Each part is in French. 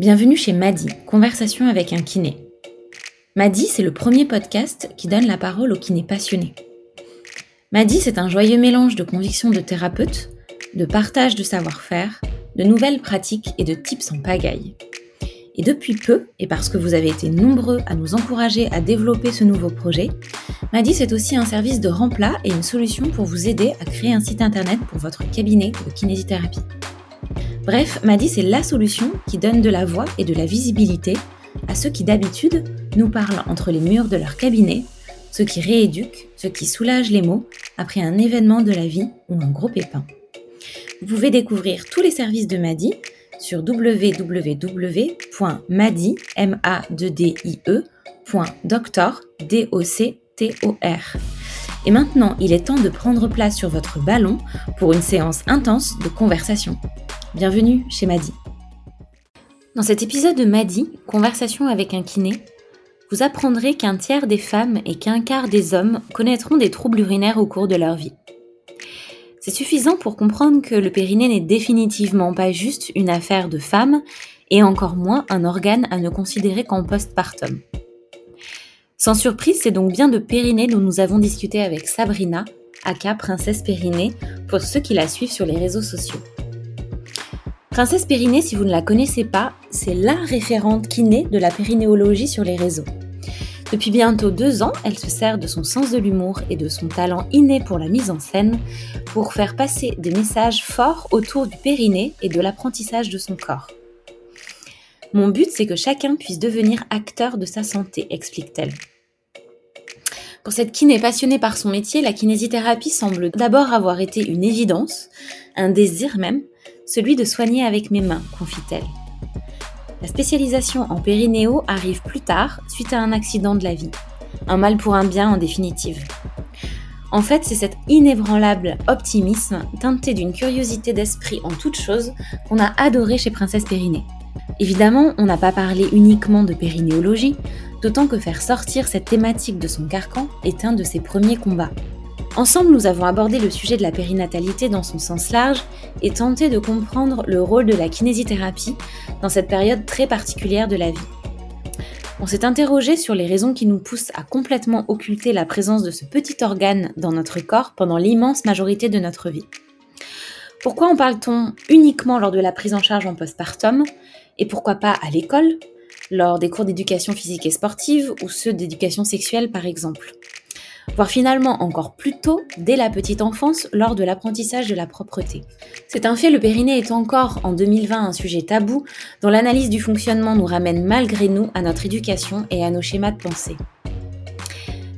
Bienvenue chez Madi, Conversation avec un kiné. Madi, c'est le premier podcast qui donne la parole aux kinés passionnés. Madi, c'est un joyeux mélange de convictions de thérapeute, de partage de savoir-faire, de nouvelles pratiques et de tips en pagaille. Et depuis peu, et parce que vous avez été nombreux à nous encourager à développer ce nouveau projet, Madi c'est aussi un service de remplat et une solution pour vous aider à créer un site internet pour votre cabinet de kinésithérapie. Bref, Madi c'est la solution qui donne de la voix et de la visibilité à ceux qui d'habitude nous parlent entre les murs de leur cabinet ceux qui rééduquent, ceux qui soulagent les maux après un événement de la vie ou un gros pépin. Vous pouvez découvrir tous les services de Madi sur www.madi.doctor. Et maintenant, il est temps de prendre place sur votre ballon pour une séance intense de conversation. Bienvenue chez Madi. Dans cet épisode de Madi, Conversation avec un kiné, vous apprendrez qu'un tiers des femmes et qu'un quart des hommes connaîtront des troubles urinaires au cours de leur vie. C'est suffisant pour comprendre que le périnée n'est définitivement pas juste une affaire de femmes et encore moins un organe à ne considérer qu'en postpartum. Sans surprise, c'est donc bien de périnée dont nous avons discuté avec Sabrina, aka Princesse Périnée, pour ceux qui la suivent sur les réseaux sociaux. Princesse Périnée, si vous ne la connaissez pas, c'est la référente kiné de la périnéologie sur les réseaux. Depuis bientôt deux ans, elle se sert de son sens de l'humour et de son talent inné pour la mise en scène pour faire passer des messages forts autour du périnée et de l'apprentissage de son corps. Mon but, c'est que chacun puisse devenir acteur de sa santé, explique-t-elle. Pour cette kiné passionnée par son métier, la kinésithérapie semble d'abord avoir été une évidence, un désir même, celui de soigner avec mes mains, confie-t-elle. La spécialisation en périnéo arrive plus tard, suite à un accident de la vie. Un mal pour un bien en définitive. En fait, c'est cet inébranlable optimisme, teinté d'une curiosité d'esprit en toute chose, qu'on a adoré chez Princesse Périnée. Évidemment, on n'a pas parlé uniquement de périnéologie, d'autant que faire sortir cette thématique de son carcan est un de ses premiers combats. Ensemble, nous avons abordé le sujet de la périnatalité dans son sens large et tenté de comprendre le rôle de la kinésithérapie dans cette période très particulière de la vie. On s'est interrogé sur les raisons qui nous poussent à complètement occulter la présence de ce petit organe dans notre corps pendant l'immense majorité de notre vie. Pourquoi en parle-t-on uniquement lors de la prise en charge en postpartum? Et pourquoi pas à l'école, lors des cours d'éducation physique et sportive ou ceux d'éducation sexuelle par exemple voire finalement encore plus tôt, dès la petite enfance, lors de l'apprentissage de la propreté. C'est un fait, le périnée est encore en 2020 un sujet tabou dont l'analyse du fonctionnement nous ramène malgré nous à notre éducation et à nos schémas de pensée.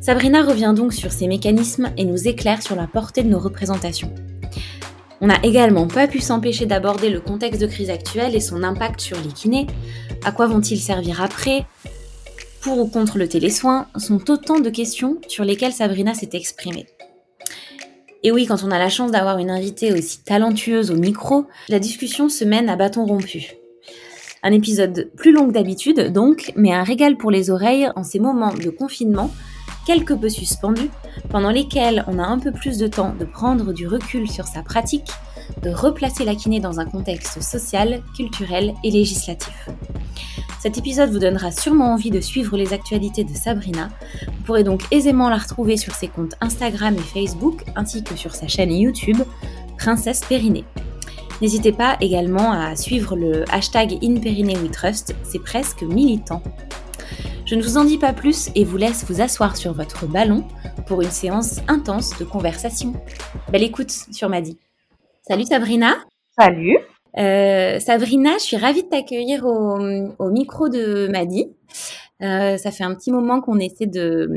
Sabrina revient donc sur ces mécanismes et nous éclaire sur la portée de nos représentations. On n'a également pas pu s'empêcher d'aborder le contexte de crise actuelle et son impact sur les kinés. À quoi vont-ils servir après pour ou contre le télésoin sont autant de questions sur lesquelles Sabrina s'est exprimée. Et oui, quand on a la chance d'avoir une invitée aussi talentueuse au micro, la discussion se mène à bâton rompu. Un épisode plus long que d'habitude, donc, mais un régal pour les oreilles en ces moments de confinement, quelque peu suspendus, pendant lesquels on a un peu plus de temps de prendre du recul sur sa pratique, de replacer la kiné dans un contexte social, culturel et législatif. Cet épisode vous donnera sûrement envie de suivre les actualités de Sabrina. Vous pourrez donc aisément la retrouver sur ses comptes Instagram et Facebook, ainsi que sur sa chaîne YouTube, Princesse Périnée. N'hésitez pas également à suivre le hashtag InPerineWeTrust, c'est presque militant. Je ne vous en dis pas plus et vous laisse vous asseoir sur votre ballon pour une séance intense de conversation. Belle écoute sur Madi. Salut Sabrina. Salut. Euh, Sabrina, je suis ravie de t'accueillir au, micro de Madi. Euh, ça fait un petit moment qu'on essaie de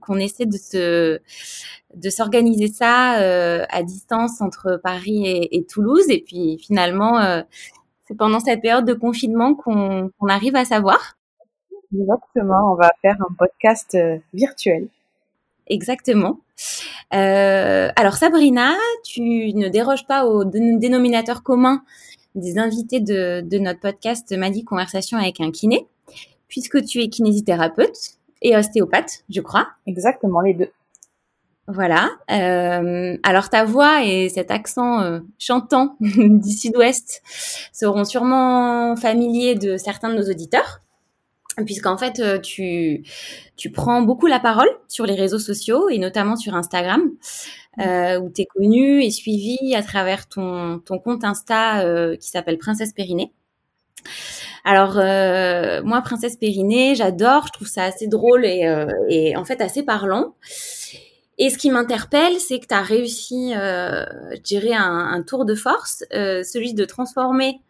qu'on essaie de se de s'organiser ça euh, à distance entre Paris et, Toulouse et puis finalement c'est pendant cette période de confinement qu'on arrive à savoir. Exactement, on va faire un podcast virtuel. Exactement. Euh, alors Sabrina, tu ne déroges pas au dénominateur commun des invités de, notre podcast Madi Conversation avec un kiné, puisque tu es kinésithérapeute et ostéopathe, je crois. Exactement, les deux. Voilà. Euh, alors ta voix et cet accent euh, chantant du sud-ouest seront sûrement familiers de certains de nos auditeurs, puisqu'en fait euh, tu, tu prends beaucoup la parole sur les réseaux sociaux et notamment sur Instagram, euh, où tu es connue et suivie à travers ton, ton compte Insta euh, qui s'appelle Princesse Périnée. Alors moi, Princesse Périnée, j'adore, je trouve ça assez drôle et, et en fait assez parlant. Et ce qui m'interpelle, c'est que tu as réussi, euh, je dirais, un, un tour de force, euh, celui de transformer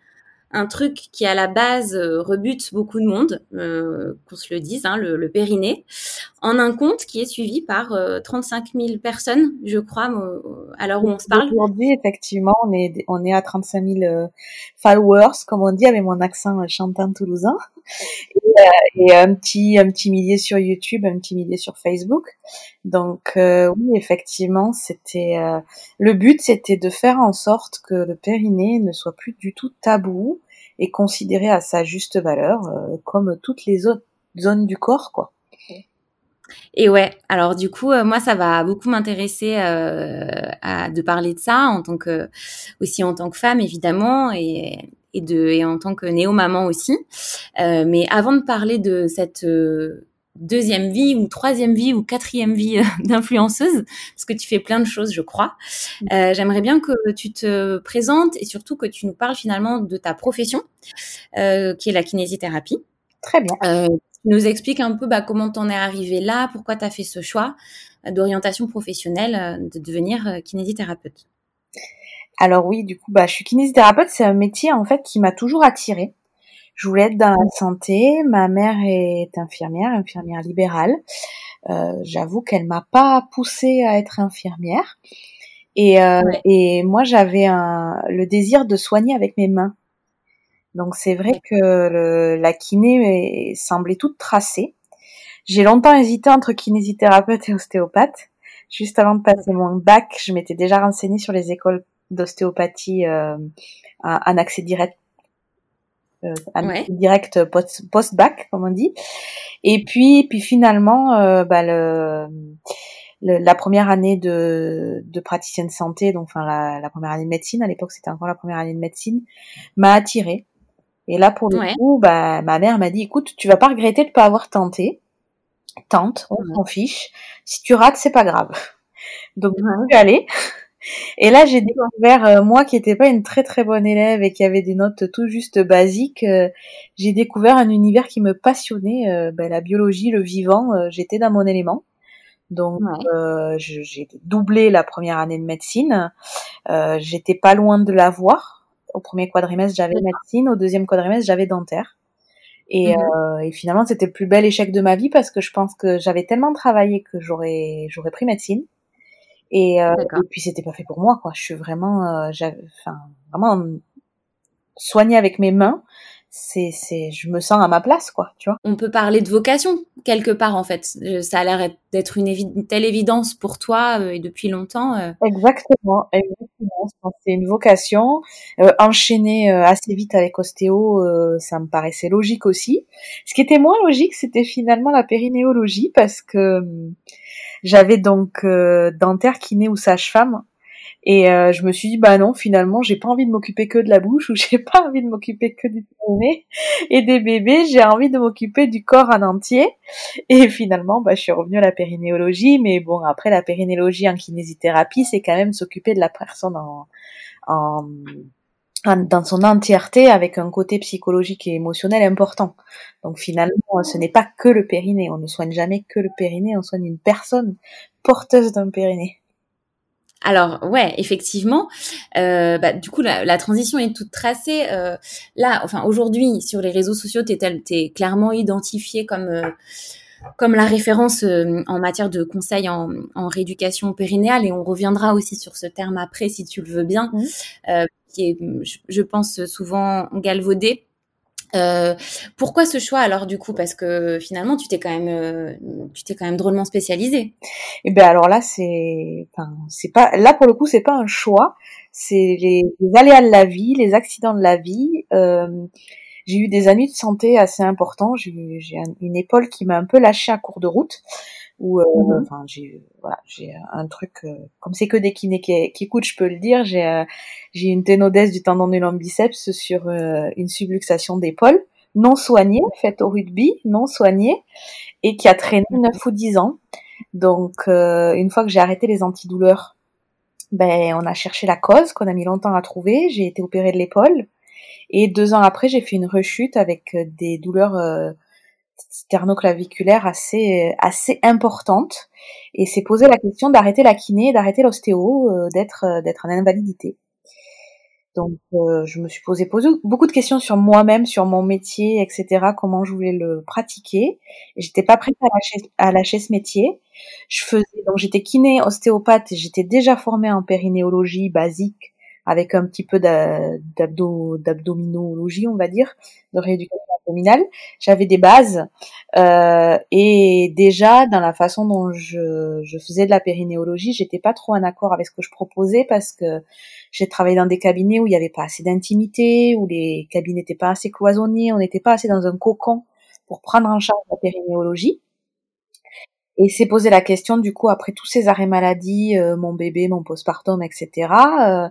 un truc qui à la base euh, rebute beaucoup de monde, euh, qu'on se le dise, hein, le, le, périnée, en un compte qui est suivi par euh, 35 000 personnes, je crois, à l'heure où on se parle. Aujourd'hui, effectivement, on est, on est à 35 000 euh, followers, comme on dit, avec mon accent chantant toulousain. Et, euh, et, un petit un petit millier sur YouTube, un petit millier sur Facebook. Donc oui, effectivement, c'était le but, c'était de faire en sorte que le périnée ne soit plus du tout tabou et considéré à sa juste valeur, euh, comme toutes les autres zones du corps, quoi. Et ouais, alors du coup, euh, moi, ça va beaucoup m'intéresser euh, à, de parler de ça en tant que aussi en tant que femme évidemment et, et de et en tant que néo maman aussi. Euh, mais avant de parler de cette euh, deuxième vie ou troisième vie ou quatrième vie euh, d'influenceuse, parce que tu fais plein de choses, je crois. Euh, J'aimerais bien que tu te présentes et surtout que tu nous parles finalement de ta profession, euh, qui est la kinésithérapie. Très bien. Euh, tu nous expliques un peu bah, comment t'en es arrivé là, pourquoi tu as fait ce choix d'orientation professionnelle euh, de devenir euh, kinésithérapeute? Alors oui, du coup, bah, je suis kinésithérapeute, c'est un métier en fait qui m'a toujours attirée. Je voulais être dans la santé. Ma mère est infirmière, infirmière libérale. Euh, J'avoue qu'elle m'a pas poussée à être infirmière. Et, euh, ouais. et moi, j'avais le désir de soigner avec mes mains. Donc c'est vrai que le, la kiné semblait toute tracée. J'ai longtemps hésité entre kinésithérapeute et ostéopathe. Juste avant de passer mon bac, je m'étais déjà renseignée sur les écoles d'ostéopathie euh, en accès direct euh, ouais. direct post, post bac comme on dit. Et puis puis finalement euh, bah, le, le, la première année de, de praticienne santé donc enfin la, la première année de médecine à l'époque c'était encore la première année de médecine m'a attirée. Et là pour le ouais. coup bah ma mère m'a dit écoute tu vas pas regretter de pas avoir tenté. Tente on s'en fiche. Si tu rates c'est pas grave. Donc je suis allée et là, j'ai découvert, euh, moi qui n'étais pas une très très bonne élève et qui avait des notes tout juste basiques, euh, j'ai découvert un univers qui me passionnait, euh, ben, la biologie, le vivant, euh, j'étais dans mon élément. Donc ouais. j'ai doublé la première année de médecine, j'étais pas loin de l'avoir. Au premier quadrimestre, j'avais médecine, au deuxième quadrimestre, j'avais dentaire. Et, mmh. et finalement, c'était le plus bel échec de ma vie parce que je pense que j'avais tellement travaillé que j'aurais j'aurais pris médecine. Et, euh, et puis c'était pas fait pour moi, quoi. Je suis vraiment, euh, enfin, vraiment soignée avec mes mains. C'est, c'est, je me sens à ma place, quoi, tu vois. On peut parler de vocation quelque part, en fait. Ça a l'air d'être une, évi une, telle évidence pour toi euh, et depuis longtemps. Euh... Exactement, exactement. C'est une vocation. Euh, enchaîner assez vite avec ostéo, ça me paraissait logique aussi. Ce qui était moins logique, c'était finalement la périnéologie parce que j'avais donc dentaire, kiné ou sage-femme. Et euh, je me suis dit, bah non, finalement, j'ai pas envie de m'occuper que de la bouche ou j'ai pas envie de m'occuper que du nez et des bébés, j'ai envie de m'occuper du corps en entier. Et finalement, bah, je suis revenue à la périnéologie, mais bon, après, la périnéologie en kinésithérapie, c'est quand même s'occuper de la personne en, en, dans son entièreté avec un côté psychologique et émotionnel important. Donc finalement, ce n'est pas que le périnée. On ne soigne jamais que le périnée, on soigne une personne porteuse d'un périnée. Alors ouais, effectivement. Euh, bah, du coup, la, la, transition est toute tracée. Euh, là, enfin aujourd'hui, sur les réseaux sociaux, t'es es clairement identifié comme euh, comme la référence euh, en matière de conseils en, en, rééducation périnéale, et on reviendra aussi sur ce terme après, si tu le veux bien, mmh. Euh, qui est, je, je, pense, souvent galvaudé. Euh, pourquoi ce choix alors du coup? Parce que finalement tu t'es quand même euh, tu t'es quand même drôlement spécialisé. Et eh ben alors là c'est enfin c'est pas là pour le coup c'est pas un choix. C'est les, aléas de la vie les accidents de la vie. Euh, j'ai eu des années de santé assez importants. J'ai eu une épaule qui m'a un peu lâché à court de route Ou mmh enfin j'ai voilà j'ai un truc comme c'est que des kinés qui, qui écoutent, je peux le dire. J'ai j'ai une ténodèse du tendon du biceps sur une subluxation d'épaule non soignée, faite au rugby, non soignée, et qui a traîné 9 ou 10 ans. Donc, euh, une fois que j'ai arrêté les antidouleurs, ben, on a cherché la cause qu'on a mis longtemps à trouver. J'ai été opérée de l'épaule. Et deux ans après, j'ai fait une rechute avec euh, des douleurs euh, sternoclaviculaires assez, assez importantes. Et c'est posé la question d'arrêter la kiné, d'arrêter l'ostéo, euh, d'être, d'être en invalidité. Donc, euh, je me suis posé, beaucoup de questions sur moi-même, sur mon métier, etc. Comment je voulais le pratiquer. J'étais pas prête à lâcher, à lâcher ce métier. Je faisais, donc j'étais kiné, ostéopathe, j'étais déjà formée en périnéologie basique, avec un petit peu d'abdominologie, on va dire, de rééducation J'avais des bases, euh, et déjà dans la façon dont je, je faisais de la périnéologie, j'étais pas trop en accord avec ce que je proposais parce que j'ai travaillé dans des cabinets où il n'y avait pas assez d'intimité, où les cabinets n'étaient pas assez cloisonnés, on n'était pas assez dans un cocon pour prendre en charge la périnéologie. Et c'est posé la question, du coup, après tous ces arrêts maladie, euh, mon bébé, mon postpartum, etc., euh,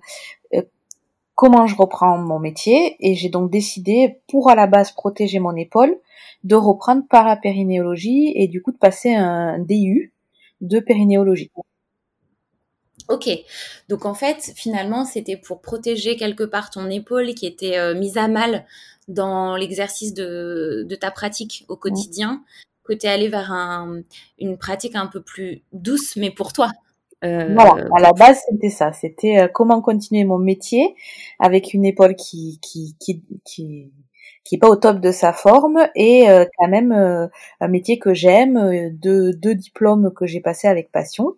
comment je reprends mon métier Et j'ai donc décidé, pour à la base protéger mon épaule, de reprendre par la périnéologie et du coup de passer un DU de périnéologie. Ok, donc en fait, finalement, c'était pour protéger quelque part ton épaule qui était euh, mise à mal dans l'exercice de, ta pratique au quotidien, que tu es allé vers une pratique un peu plus douce, mais pour toi. Euh, à la base, c'était ça. C'était euh, comment continuer mon métier avec une épaule qui, qui, qui, qui qui est pas au top de sa forme et quand même un métier que j'aime, deux, deux diplômes que j'ai passés avec passion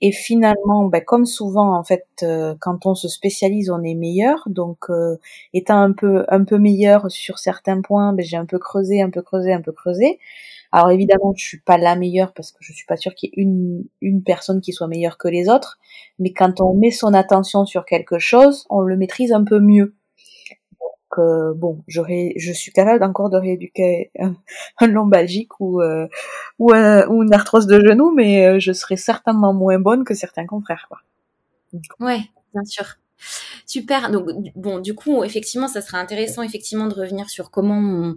et finalement, ben, comme souvent en fait, euh, quand on se spécialise, on est meilleur. Donc, euh, étant un peu un peu meilleur sur certains points, ben, j'ai un peu creusé, un peu creusé, un peu creusé. Alors évidemment, je suis pas la meilleure parce que je suis pas sûre qu'il y ait une une personne qui soit meilleure que les autres. Mais quand on met son attention sur quelque chose, on le maîtrise un peu mieux bon, j'aurais, je suis capable encore de rééduquer un, lombalgique ou euh, ou, ou, une arthrose de genou, mais euh, je serais certainement moins bonne que certains confrères, quoi. Ouais, bien sûr. Super. Donc bon, du coup, effectivement, ça serait intéressant effectivement de revenir sur comment on,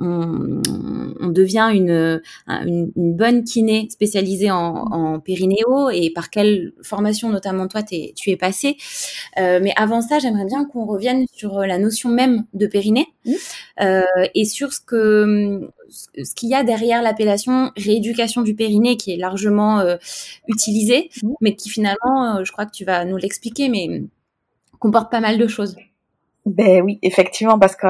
on, devient une, une, bonne kiné spécialisée en, en, périnéo et par quelle formation notamment toi tu es passé. Euh, mais avant ça, j'aimerais bien qu'on revienne sur la notion même de périnée mmh. euh, et sur ce que ce qu'il y a derrière l'appellation rééducation du périnée qui est largement euh, utilisée, mmh. mais qui finalement, je crois que tu vas nous l'expliquer, mais comporte pas mal de choses. Ben oui, effectivement, parce que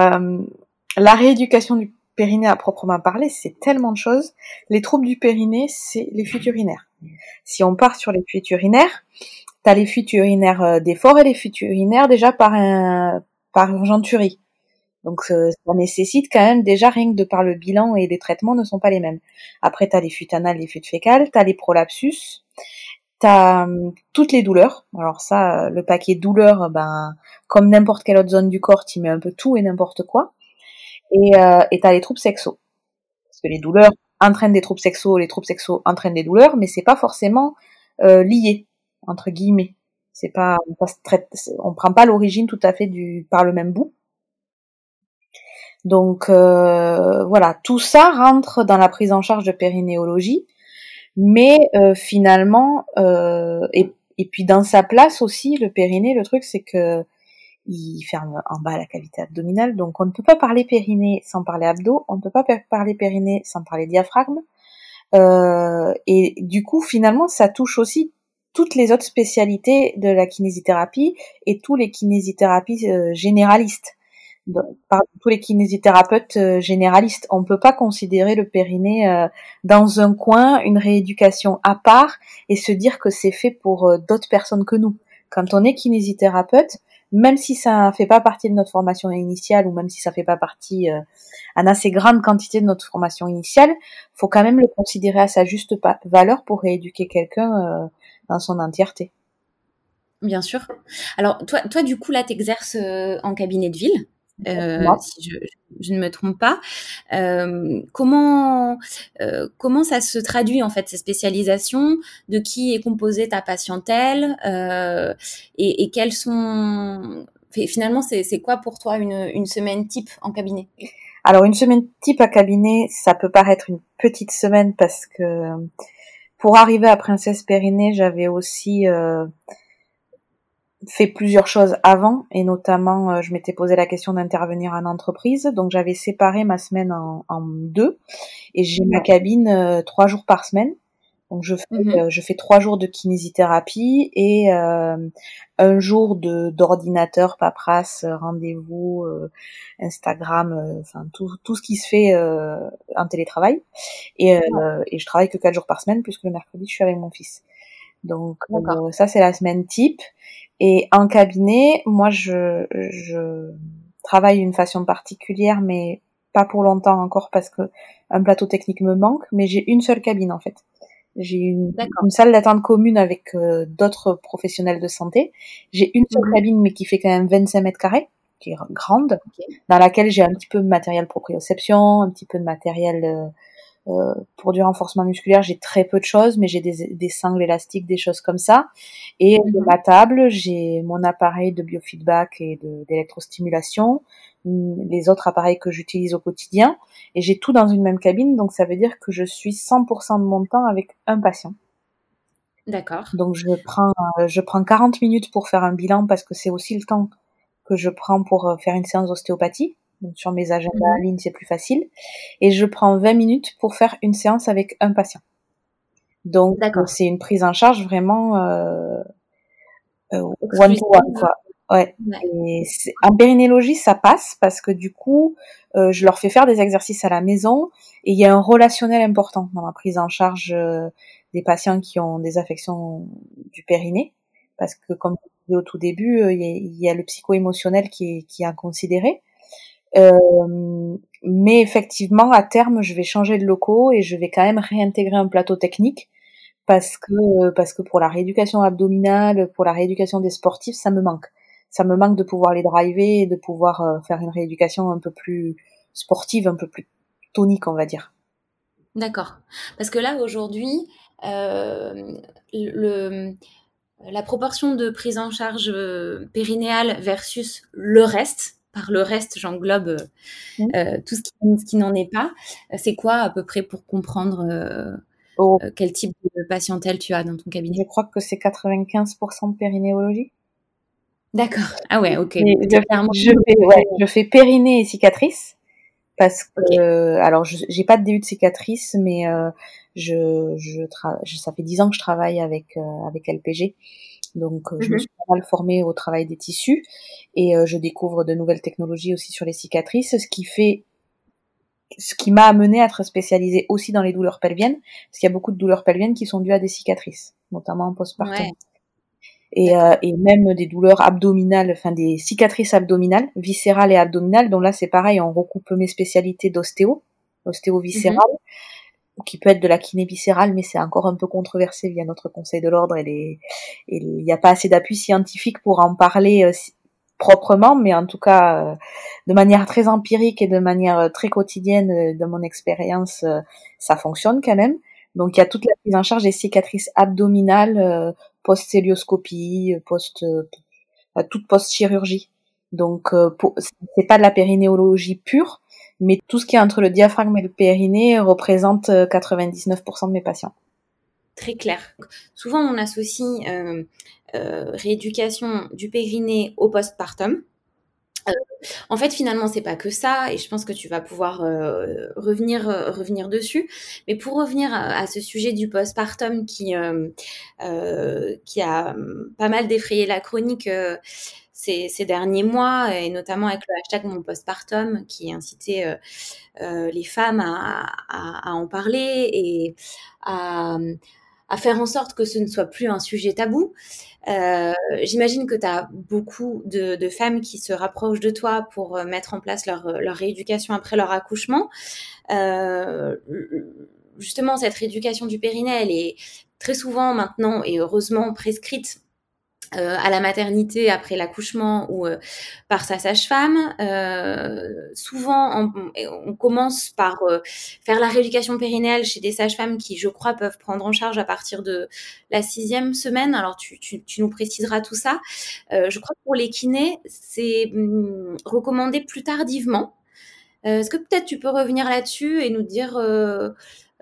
la rééducation du périnée à proprement parler, c'est tellement de choses. Les troubles du périnée, c'est les fuites urinaires. Si on part sur les fuites urinaires, t'as les fuites urinaires euh, des forts et les fuites urinaires déjà par un, par urgenturie. Donc ça nécessite quand même déjà rien que de par le bilan et les traitements ne sont pas les mêmes. Après t'as les fuites anales, les fuites fécales, t'as les prolapsus, t'as hum, toutes les douleurs. Alors ça, le paquet douleurs, ben comme n'importe quelle autre zone du corps, tu mets un peu tout et n'importe quoi et euh, et t'as les troubles sexuels. Parce que les douleurs entraînent des troubles sexuels, les troubles sexuels entraînent des douleurs, mais c'est pas forcément euh, lié entre guillemets. C'est pas, on, on prend pas l'origine tout à fait du par le même bout. Donc euh, voilà, tout ça rentre dans la prise en charge de périnéologie, mais euh, finalement, euh, et, et puis dans sa place aussi, le périnée, le truc c'est que il ferme en bas la cavité abdominale, donc on ne peut pas parler périnée sans parler abdos, on ne peut pas parler périnée sans parler diaphragme, euh, et du coup finalement ça touche aussi toutes les autres spécialités de la kinésithérapie et tous les kinésithérapies euh, généralistes. par tous les kinésithérapeutes euh, généralistes, on ne peut pas considérer le périnée dans un coin, une rééducation à part, et se dire que c'est fait pour d'autres personnes que nous. Quand on est kinésithérapeute, même si ça fait pas partie de notre formation initiale ou même si ça fait pas partie euh, en assez grande quantité de notre formation initiale, faut quand même le considérer à sa juste valeur pour rééduquer quelqu'un euh, dans son entièreté. Bien sûr. Alors toi, toi du coup là, t'exerces euh, en cabinet de ville. Si je, ne me trompe pas. comment comment ça se traduit en fait ces spécialisations? De qui est composée ta patientèle? Et, et quelles sont finalement, c'est quoi pour toi une, semaine type en cabinet? Alors une semaine type à cabinet, ça peut paraître une petite semaine parce que pour arriver à Princesse Périnée, j'avais aussi euh, fait plusieurs choses avant et notamment euh, je m'étais posé la question d'intervenir en entreprise, donc j'avais séparé ma semaine en, deux et j'ai ma cabine euh, trois jours par semaine. Donc je fais, mmh euh, je fais trois jours de kinésithérapie et euh, un jour de d'ordinateur, paperasse, rendez-vous, euh, Instagram, euh, enfin tout, tout ce qui se fait en télétravail. Et, et je travaille que quatre jours par semaine puisque le mercredi je suis avec mon fils. Donc ça c'est la semaine type. Et en cabinet, moi je, je travaille d'une façon particulière, mais pas pour longtemps encore parce que un plateau technique me manque. Mais j'ai une seule cabine en fait. J'ai une, une, salle d'attente commune avec euh, d'autres professionnels de santé. J'ai une seule mhm. cabine, mais qui fait quand même 25 mètres carrés, qui est grande, dans laquelle j'ai un petit peu de matériel proprioception, un petit peu de matériel euh, pour du renforcement musculaire. J'ai très peu de choses, mais j'ai des, des sangles élastiques, des choses comme ça. Et de mhm. ma table, j'ai mon appareil de biofeedback et d'électrostimulation, les autres appareils que j'utilise au quotidien et j'ai tout dans une même cabine donc ça veut dire que je suis 100% de mon temps avec un patient. D'accord. Donc je prends euh, je prends 40 minutes pour faire un bilan parce que c'est aussi le temps que je prends pour euh, faire une séance d'ostéopathie. Donc sur mes agendas mhm. en ligne, c'est plus facile et je prends 20 minutes pour faire une séance avec un patient. Donc c'est une prise en charge vraiment euh, euh one to one quoi. Ouais. Et en périnéologie, ça passe parce que du coup, euh, je leur fais faire des exercices à la maison et il y a un relationnel important dans la prise en charge euh, des patients qui ont des affections du périnée. Parce que comme je disais au tout début, euh, il y, a, le psycho-émotionnel qui est, qui est à considérer. Euh, mais effectivement, à terme, je vais changer de locaux et je vais quand même réintégrer un plateau technique parce que parce que pour la rééducation abdominale, pour la rééducation des sportifs, ça me manque ça me manque de pouvoir les driver et de pouvoir euh, faire une rééducation un peu plus sportive, un peu plus tonique, on va dire. D'accord. Parce que là, aujourd'hui, euh, le, la proportion de prise en charge euh, périnéale versus le reste, par le reste, j'englobe mmh. tout ce qui, qui n'en est pas, c'est quoi à peu près pour comprendre oh. quel type de patientèle tu as dans ton cabinet? Je crois que c'est 95% de périnéologie. D'accord. Ah ouais, ok. Je, fais, ouais, je fais périnée et cicatrice parce que alors je j'ai pas de début de cicatrice mais euh, je ça fait dix ans que je travaille avec euh, avec LPG donc euh, je me mhm. suis pas mal formée au travail des tissus et je découvre de nouvelles technologies aussi sur les cicatrices ce qui fait ce qui m'a amené à être spécialisée aussi dans les douleurs pelviennes parce qu'il y a beaucoup de douleurs pelviennes qui sont dues à des cicatrices notamment en postpartum et, euh, et même des douleurs abdominales, enfin des cicatrices abdominales, viscérales et abdominales. Donc là, c'est pareil, on recoupe mes spécialités d'ostéo, ostéo viscérale, mhm. Qui peut être de la kiné viscérale, mais c'est encore un peu controversé via notre Conseil de l'ordre et il n'y a pas assez d'appui scientifique pour en parler euh, proprement, mais en tout cas euh, de manière très empirique et de manière très quotidienne de mon expérience, ça fonctionne quand même. Donc il y a toute la prise en charge des cicatrices abdominales, post-célioscopie, post, euh, toute post-chirurgie. Donc, euh, c'est pas de la périnéologie pure, mais tout ce qui est entre le diaphragme et le périnée représente 99% euh, de mes patients. Très clair. Souvent, on associe euh, rééducation du périnée au postpartum. Euh, en fait, finalement, c'est pas que ça, et je pense que tu vas pouvoir euh, revenir euh, dessus. Mais pour revenir à, ce sujet du postpartum qui qui a pas mal défrayé la chronique ces, derniers mois, et notamment avec le hashtag mon postpartum, qui incitait les femmes à, en parler et à faire en sorte que ce ne soit plus un sujet tabou. Euh, J'imagine que tu as beaucoup de, femmes qui se rapprochent de toi pour euh, mettre en place leur, rééducation après leur accouchement. Euh, justement, cette rééducation du périnée, elle est très souvent maintenant et heureusement prescrite euh, à la maternité après l'accouchement ou euh, par sa sage-femme. Euh, souvent, on, commence par faire la rééducation périnéale chez des sages-femmes qui, je crois, peuvent prendre en charge à partir de la sixième semaine. Alors, tu, nous préciseras tout ça. je crois que pour les kinés, c'est hum, recommandé plus tardivement. Est-ce que peut-être tu peux revenir là-dessus et nous dire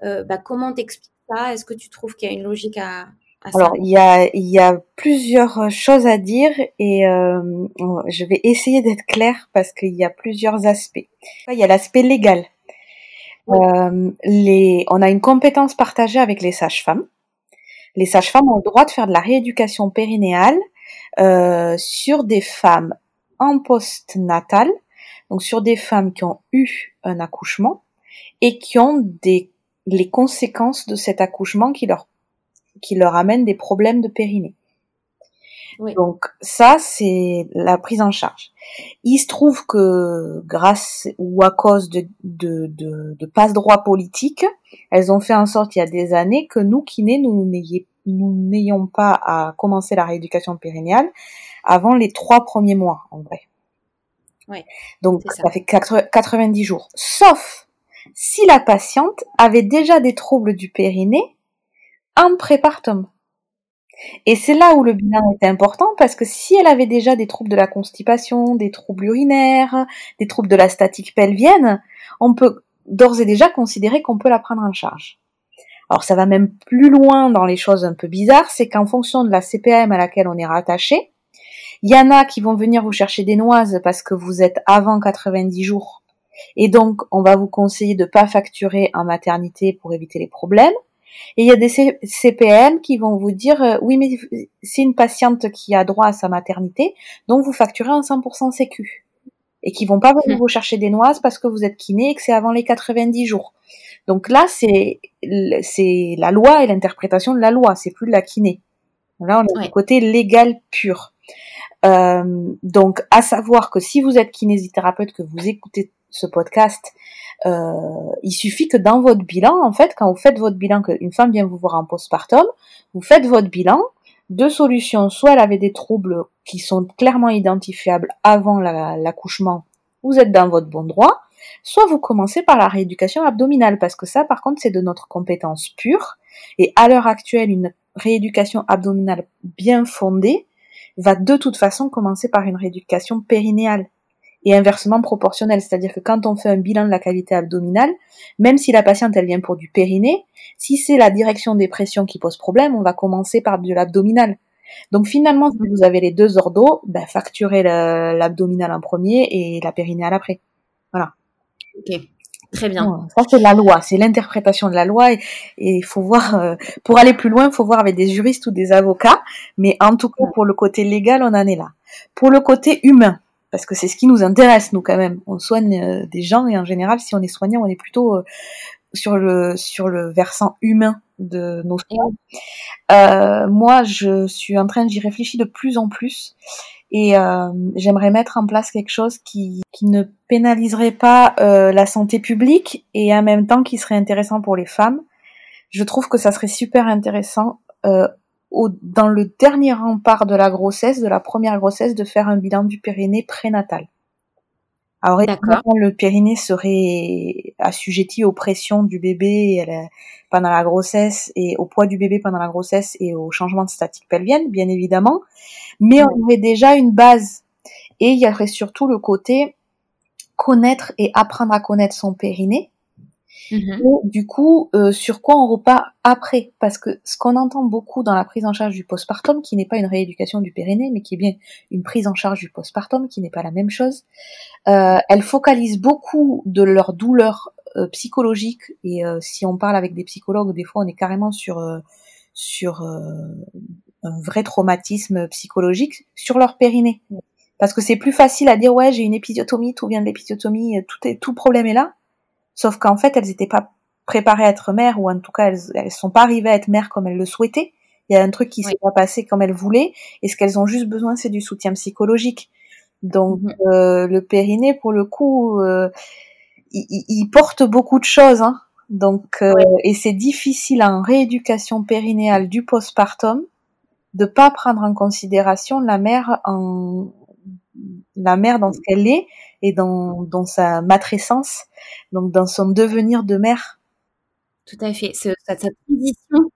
bah, comment t'expliques ça? Est-ce que tu trouves qu'il y a une logique à, alors il y a il y a plusieurs choses à dire et euh, je vais essayer d'être claire parce qu'il y a plusieurs aspects. Il y a l'aspect légal. Euh, les, on a une compétence partagée avec les sages-femmes. Les sages-femmes ont le droit de faire de la rééducation périnéale euh, sur des femmes en post-natal, donc sur des femmes qui ont eu un accouchement et qui ont des les conséquences de cet accouchement qui leur qui leur amène des problèmes de périnée. Donc ça, c'est la prise en charge. Il se trouve que grâce ou à cause de, de, de, de passe-droit politique, elles ont fait en sorte il y a des années que nous, kinés, nous n'ayons pas à commencer la rééducation périnéale avant les trois premiers mois, en vrai. Oui, Donc ça. ça fait 90 jours. Sauf si la patiente avait déjà des troubles du périnée un prépartum. Et c'est là où le bilan est important parce que si elle avait déjà des troubles de la constipation, des troubles urinaires, des troubles de la statique pelvienne, on peut d'ores et déjà considérer qu'on peut la prendre en charge. Alors ça va même plus loin dans les choses un peu bizarres, c'est qu'en fonction de la CPM à laquelle on est rattaché, il y en a qui vont venir vous chercher des noises parce que vous êtes avant 90 jours. Et donc, on va vous conseiller de pas facturer en maternité pour éviter les problèmes. Et il y a des CPM qui vont vous dire euh, oui mais c'est une patiente qui a droit à sa maternité, donc vous facturez un 100% sécu. Et qui vont pas venir hmm. vous chercher des noises parce que vous êtes kiné et que c'est avant les 90 jours. Donc là c'est c'est la loi et l'interprétation de la loi, c'est plus de la kiné. Là on est du côté légal pur. Euh, donc à savoir que si vous êtes kinésithérapeute, que vous écoutez ce podcast euh, il suffit que dans votre bilan, en fait, quand vous faites votre bilan, qu'une femme vient vous voir en postpartum, vous faites votre bilan, deux solutions, soit elle avait des troubles qui sont clairement identifiables avant l'accouchement, vous êtes dans votre bon droit, soit vous commencez par la rééducation abdominale, parce que ça, par contre, c'est de notre compétence pure, et à l'heure actuelle, une rééducation abdominale bien fondée va de toute façon commencer par une rééducation périnéale et inversement proportionnel. C'est-à-dire que quand on fait un bilan de la cavité abdominale, même si la patiente elle vient pour du périnée, si c'est la direction des pressions qui pose problème, on va commencer par de l'abdominal. Donc finalement, si vous avez les deux ordos, ben, facturez l'abdominal en premier et la périnéale après. Voilà. Ok. Très bien. Ça c'est la loi, c'est l'interprétation de la loi et il faut voir euh, pour aller plus loin, il faut voir avec des juristes ou des avocats, mais en tout cas pour le côté légal, on en est là. Pour le côté humain, parce que c'est ce qui nous intéresse nous quand même. On soigne euh, des gens et en général, si on est soignant, on est plutôt euh, sur le sur le versant humain de nos soins. Euh, moi, je suis en train d'y réfléchir de plus en plus et j'aimerais mettre en place quelque chose qui qui ne pénaliserait pas la santé publique et en même temps qui serait intéressant pour les femmes. Je trouve que ça serait super intéressant dans le dernier rempart de la grossesse, de la première grossesse, de faire un bilan du périnée prénatal. Alors évidemment, le périnée serait assujetti aux pressions du bébé pendant la grossesse et au poids du bébé pendant la grossesse et au changement de statique pelvienne, bien évidemment. Mais on aurait déjà une base. Et il y aurait surtout le côté connaître et apprendre à connaître son périnée Mm-hmm. du coup, euh, sur quoi on repart après? Parce que ce qu'on entend beaucoup dans la prise en charge du postpartum, qui n'est pas une rééducation du périnée, mais qui est bien une prise en charge du postpartum, qui n'est pas la même chose, euh, elles focalisent beaucoup de leur douleur euh, psychologique. Et euh, si on parle avec des psychologues, des fois, on est carrément sur sur un vrai traumatisme psychologique sur leur périnée. Parce que c'est plus facile à dire ouais j'ai une épisiotomie, tout vient de l'épisiotomie, tout est tout problème est là Sauf qu'en fait, elles n'étaient pas préparées à être mères, ou en tout cas, elles, elles sont pas arrivées à être mères comme elles le souhaitaient. Il y a un truc qui s'est pas passé comme elles voulaient, et ce qu'elles ont juste besoin, c'est du soutien psychologique. Donc, mhm. euh, le périnée, pour le coup, euh, il, porte beaucoup de choses. Hein. Donc, euh, et c'est difficile en rééducation périnéale du postpartum de pas prendre en considération la mère en la mère dans ce qu'elle est et dans, sa matrescence, donc dans son devenir de mère. Tout à fait. cette, transition,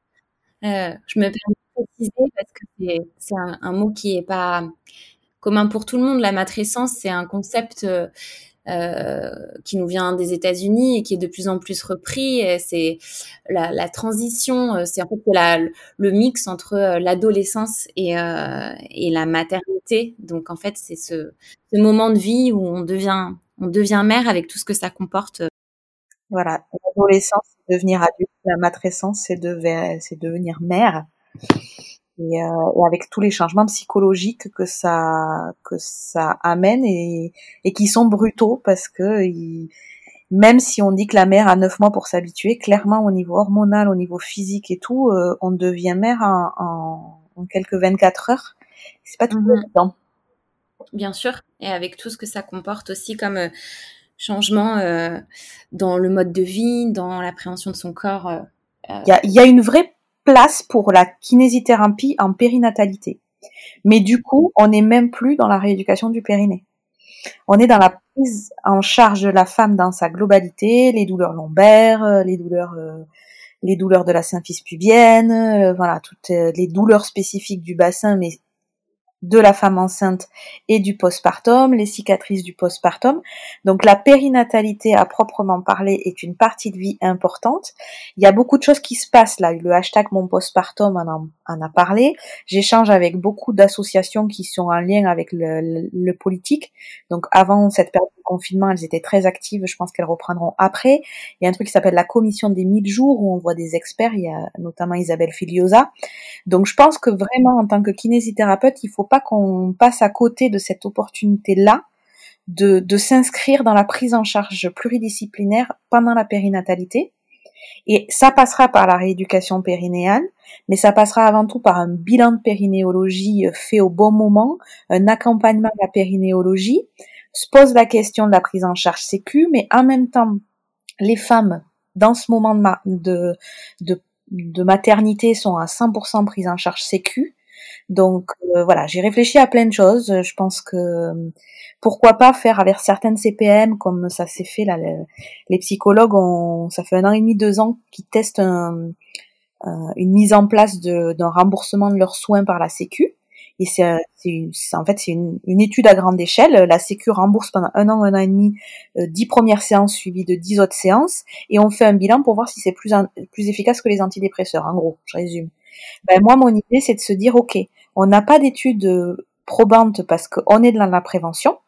euh, je me permets de préciser parce que c'est un, mot qui est pas commun pour tout le monde. La matrescence, c'est un concept euh, qui nous vient des États-Unis et qui est de plus en plus repris. C'est la, la, transition, euh, c'est en fait la, le mix entre euh, l'adolescence et, euh, et, la maternité. Donc en fait, c'est ce, ce, moment de vie où on devient, on devient mère avec tout ce que ça comporte. Voilà, l'adolescence, c'est devenir adulte. La matrescence, c'est de, devenir mère. Et, euh, et, avec tous les changements psychologiques que ça que ça amène et, et qui sont brutaux parce que même si on dit que la mère a neuf mois pour s'habituer, clairement au niveau hormonal, au niveau physique et tout, euh, on devient mère en, en, en, quelques 24 heures. C'est pas tout le temps. Bien sûr, et avec tout ce que ça comporte aussi comme euh, changement euh, dans le mode de vie, dans l'appréhension de son corps. Euh, il y, a, y a une vraie place pour la kinésithérapie en périnatalité. Mais du coup, on n'est même plus dans la rééducation du périnée. On est dans la prise en charge de la femme dans sa globalité, les douleurs lombaires, euh, les douleurs, euh, les douleurs de la symphyse pubienne, euh, voilà, toutes les douleurs spécifiques du bassin, mais de la femme enceinte et du postpartum, les cicatrices du postpartum. Donc la périnatalité à proprement parler est une partie de vie importante. Il y a beaucoup de choses qui se passent là. Le hashtag mon postpartum en, en a parlé. J'échange avec beaucoup d'associations qui sont en lien avec le, le, politique. Donc avant cette période de confinement, elles étaient très actives. Je pense qu'elles reprendront après. Il y a un truc qui s'appelle la commission des 1000 jours où on voit des experts. Il y a notamment Isabelle Filiosa. Donc je pense que vraiment en tant que kinésithérapeute, il faut pas qu'on passe à côté de cette opportunité-là de, de s'inscrire dans la prise en charge pluridisciplinaire pendant la périnatalité. Et ça passera par la rééducation périnéale, mais ça passera avant tout par un bilan de périnéologie fait au bon moment, un accompagnement de la périnéologie, se pose la question de la prise en charge sécu, mais en même temps, les femmes, dans ce moment de, de, de, de maternité, sont à 100% prises en charge sécu. Donc euh, voilà, j'ai réfléchi à plein de choses. Je pense que pourquoi pas faire avec certaines CPM comme ça s'est fait là. Les, psychologues, ont, ça fait un an et demi, deux ans qu'ils testent une mise en place d'un remboursement de leurs soins par la Sécu. Et c'est en fait c'est une, étude à grande échelle. La Sécu rembourse pendant un an, un an et demi, euh, dix premières séances suivies de dix autres séances, et on fait un bilan pour voir si c'est plus efficace que les antidépresseurs. En gros, je résume. Ben moi, mon idée, c'est de se dire, ok, on n'a pas d'études euh, probantes parce qu'on est dans la prévention.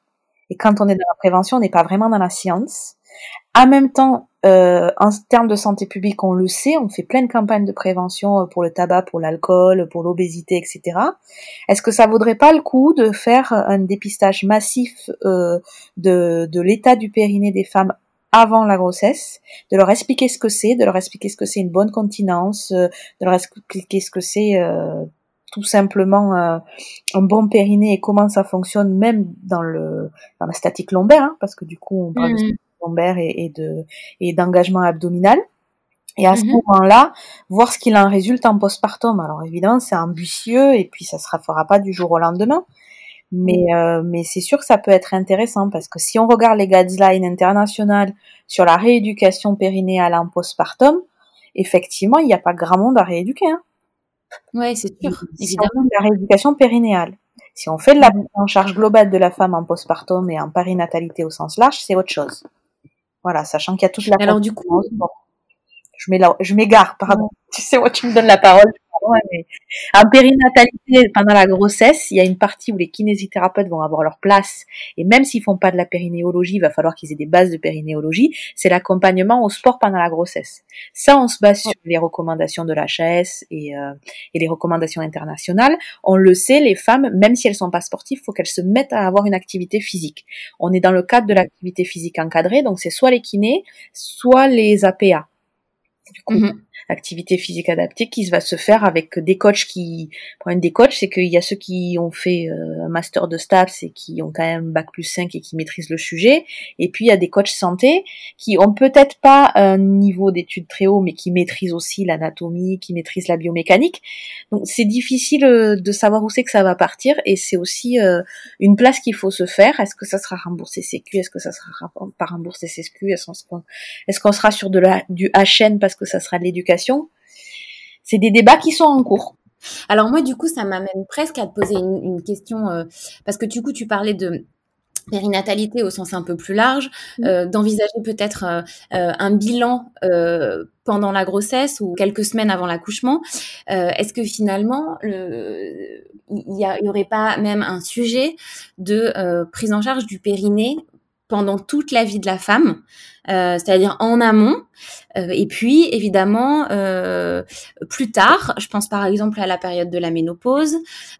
Et quand on est dans la prévention, on n'est pas vraiment dans la science. En même temps, euh, en termes de santé publique, on le sait, on fait plein de campagnes de prévention euh, pour le tabac, pour l'alcool, pour l'obésité, etc. Est-ce que ça vaudrait pas le coup de faire un dépistage massif de, de l'état du périnée des femmes avant la grossesse, de leur expliquer ce que c'est, de leur expliquer ce que c'est une bonne continence, euh, de leur expliquer ce que c'est euh, tout simplement euh, un bon périnée et comment ça fonctionne même dans le dans la statique lombaire, hein, parce que du coup on parle de statique mmh. lombaire et, et de et d'engagement abdominal. Et à ce mmh moment-là, voir ce qu'il en résulte en postpartum. Alors évidemment, c'est ambitieux et puis ça se fera pas du jour au lendemain. Mais, euh, mais c'est sûr que ça peut être intéressant parce que si on regarde les guidelines internationales sur la rééducation périnéale en postpartum, effectivement, il n'y a pas grand monde à rééduquer. Hein. Oui, c'est sûr, évidemment. la rééducation périnéale. Si on fait de la prise en charge globale de la femme en postpartum et en périnatalité au sens large, c'est autre chose. Voilà, sachant qu'il y a toute la. Alors du coup, je m'égare, pardon. Tu sais, moi, tu me donnes la parole en périnatalité, pendant la grossesse, il y a une partie où les kinésithérapeutes vont avoir leur place. Et même s'ils font pas de la périnéologie, il va falloir qu'ils aient des bases de périnéologie. C'est l'accompagnement au sport pendant la grossesse. Ça, on se base sur les recommandations de l'HS et, euh, et les recommandations internationales. On le sait, les femmes, même si elles sont pas sportives, faut qu'elles se mettent à avoir une activité physique. On est dans le cadre de l'activité physique encadrée, donc c'est soit les kinés, soit les APA. Du coup, mhm. Activité physique adaptée qui va se faire avec des coachs qui, le problème des coachs, c'est qu'il y a ceux qui ont fait euh, un master de STAPS et qui ont quand même bac plus 5 et qui maîtrisent le sujet, et puis il y a des coachs santé qui ont peut-être pas un niveau d'études très haut, mais qui maîtrisent aussi l'anatomie, qui maîtrisent la biomécanique. Donc c'est difficile euh, de savoir où c'est que ça va partir, et c'est aussi euh, une place qu'il faut se faire. Est-ce que ça sera remboursé Sécu? Est-ce que ça sera pas remboursé Sécu? Est-ce qu'on sera sur de la, du HN parce que ça sera de l'éducation c'est des débats qui sont en cours. Alors moi, du coup, ça m'amène presque à te poser une, question, euh, parce que du coup, tu parlais de périnatalité au sens un peu plus large, euh, d'envisager peut-être euh, un bilan pendant la grossesse ou quelques semaines avant l'accouchement. Est-ce que finalement, il n'y aurait pas même un sujet de prise en charge du périnée pendant toute la vie de la femme, euh, c'est-à-dire en amont, euh, et puis évidemment euh, plus tard. Je pense par exemple à la période de la ménopause.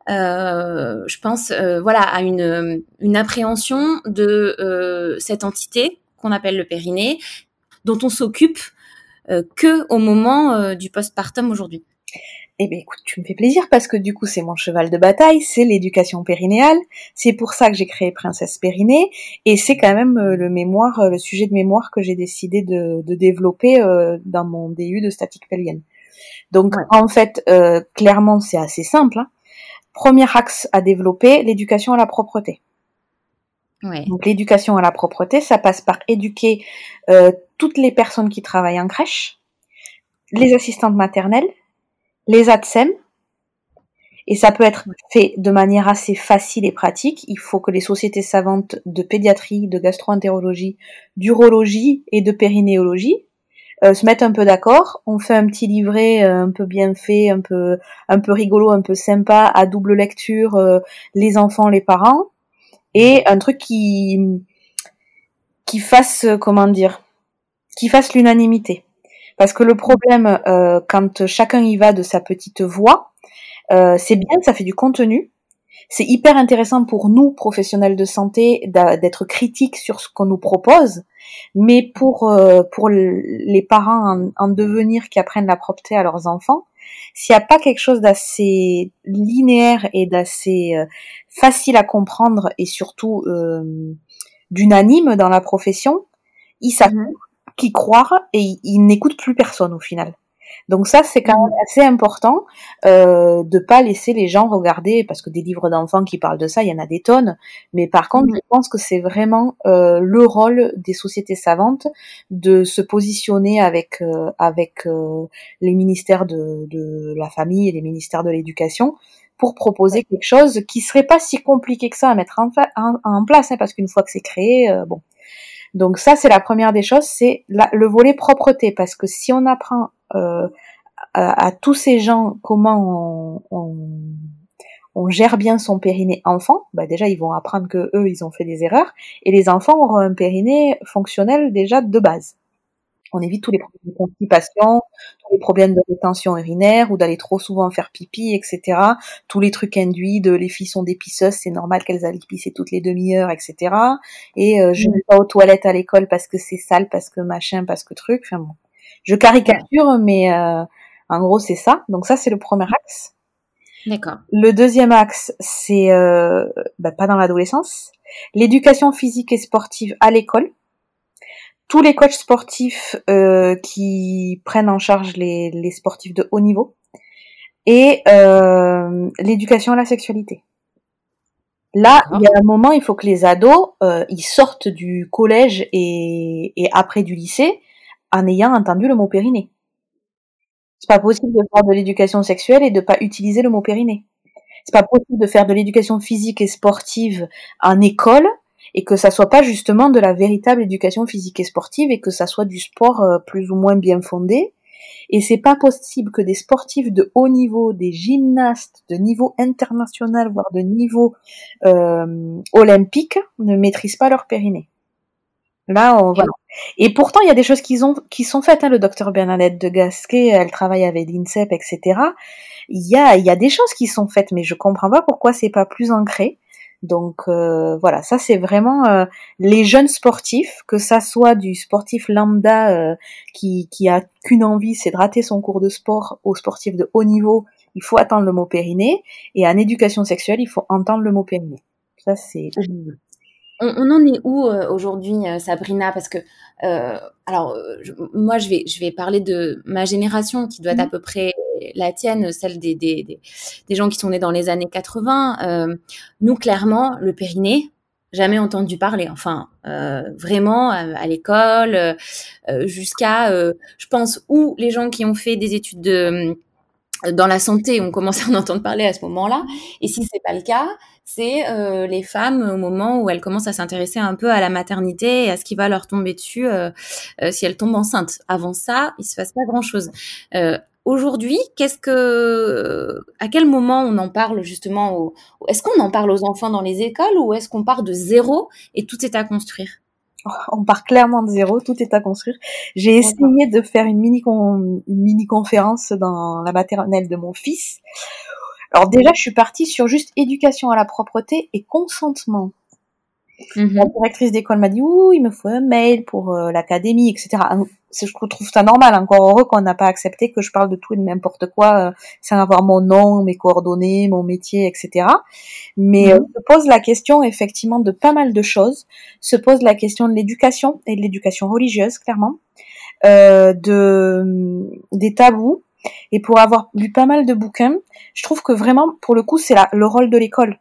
je pense voilà à une, appréhension de cette entité qu'on appelle le périnée, dont on s'occupe que au moment du postpartum aujourd'hui. Eh bien écoute, tu me fais plaisir parce que du coup c'est mon cheval de bataille, c'est l'éducation périnéale. C'est pour ça que j'ai créé Princesse Périnée et c'est quand même euh, le mémoire, euh, le sujet de mémoire que j'ai décidé de, développer euh, dans mon DU de statique pelvienne. Donc en fait, clairement c'est assez simple. Hein. Premier axe à développer, l'éducation à la propreté. Donc l'éducation à la propreté, ça passe par éduquer toutes les personnes qui travaillent en crèche, les assistantes maternelles, les ATSEM, et ça peut être fait de manière assez facile et pratique. Il faut que les sociétés savantes de pédiatrie, de gastroentérologie, d'urologie et de périnéologie euh, se mettent un peu d'accord. On fait un petit livret euh, un peu bien fait, un peu un peu rigolo, un peu sympa, à double lecture, euh, les enfants, les parents, et un truc qui qui fasse comment dire, qui fasse l'unanimité. Parce que le problème, euh, quand chacun y va de sa petite voix, euh, c'est bien, ça fait du contenu. C'est hyper intéressant pour nous, professionnels de santé, d'être critiques sur ce qu'on nous propose. Mais pour, euh, pour les parents en, devenir qui apprennent la propreté à leurs enfants, s'il n'y a pas quelque chose d'assez linéaire et d'assez facile à comprendre et surtout d'unanime dans la profession, ils savent mmh qui croire et ils n'écoutent plus personne au final. Donc ça, c'est quand même assez important euh, de pas laisser les gens regarder, parce que des livres d'enfants qui parlent de ça, il y en a des tonnes. Mais par contre, je pense que c'est vraiment euh, le rôle des sociétés savantes de se positionner avec euh, avec euh, les ministères de, de la famille et les ministères de l'éducation pour proposer quelque chose qui serait pas si compliqué que ça à mettre en, en, place, hein, parce qu'une fois que c'est créé, euh, bon, donc ça, c'est la première des choses, c'est le volet propreté, parce que si on apprend euh, à, tous ces gens comment on, gère bien son périnée enfant, bah déjà ils vont apprendre que eux ils ont fait des erreurs, et les enfants auront un périnée fonctionnel déjà de base on évite tous les problèmes de constipation, tous les problèmes de rétention urinaire ou d'aller trop souvent faire pipi, etc. Tous les trucs induits de les filles sont des pisseuses, c'est normal qu'elles aillent pisser toutes les demi-heures, etc. Et euh, je ne vais pas aux toilettes à l'école parce que c'est sale, parce que machin, parce que truc. Enfin bon, je caricature, mais euh, en gros c'est ça. Donc ça c'est le premier axe. D'accord. Le deuxième axe, c'est euh, bah, pas dans l'adolescence, l'éducation physique et sportive à l'école tous les coachs sportifs euh, qui prennent en charge les, les, sportifs de haut niveau et euh, l'éducation à la sexualité. Là, il y a un moment, il faut que les ados, euh, ils sortent du collège et, et, après du lycée en ayant entendu le mot périnée. C'est pas possible de faire de l'éducation sexuelle et de pas utiliser le mot périnée. C'est pas possible de faire de l'éducation physique et sportive en école et que ça soit pas justement de la véritable éducation physique et sportive et que ça soit du sport euh, plus ou moins bien fondé. Et c'est pas possible que des sportifs de haut niveau, des gymnastes de niveau international, voire de niveau euh, olympique, ne maîtrisent pas leur périnée. Là, on va. Et pourtant, il y a des choses qui, ont, qui sont faites. Hein. Le docteur Bernadette de Gasquet, elle travaille avec l'INSEP, etc. Il y a, il y a des choses qui sont faites, mais je comprends pas pourquoi c'est pas plus ancré. Donc euh, voilà, ça c'est vraiment euh, les jeunes sportifs, que ça soit du sportif lambda euh, qui, qui a qu'une envie, c'est de rater son cours de sport, aux sportifs de haut niveau, il faut attendre le mot périnée, et en éducation sexuelle, il faut entendre le mot périnée. Ça c'est on, on, en est où aujourd'hui, Sabrina? Parce que, euh, alors, moi, je vais, je vais parler de ma génération qui doit être à mmh. peu près la tienne, celle des, des, des, gens qui sont nés dans les années 80, euh, nous, clairement, le périnée, jamais entendu parler. Enfin, euh, vraiment, à, l'école, euh, jusqu'à, je pense, où les gens qui ont fait des études de dans la santé, on commence à en entendre parler à ce moment-là. Et si c'est pas le cas, c'est euh, les femmes au moment où elles commencent à s'intéresser un peu à la maternité et à ce qui va leur tomber dessus euh, euh, si elles tombent enceintes. Avant ça, il se passe pas grand-chose. Aujourd'hui, qu'est-ce que, à quel moment on en parle justement Est-ce qu'on en parle aux enfants dans les écoles ou est-ce qu'on part de zéro et tout est à construire? On part clairement de zéro, tout est à construire. J'ai essayé de faire une mini, une mini conférence dans la maternelle de mon fils. Alors déjà, je suis partie sur juste éducation à la propreté et consentement. Mhm. La directrice d'école m'a dit ouh, il me faut un mail pour euh, l'académie, etc. Je trouve ça normal. Encore heureux qu'on n'a pas accepté que je parle de tout et de n'importe quoi euh, sans avoir mon nom, mes coordonnées, mon métier, etc. Mais euh, mhm. se pose la question effectivement de pas mal de choses. Se pose la question de l'éducation et de l'éducation religieuse, clairement, de des tabous. Et pour avoir lu pas mal de bouquins, je trouve que vraiment, pour le coup, c'est le rôle de l'école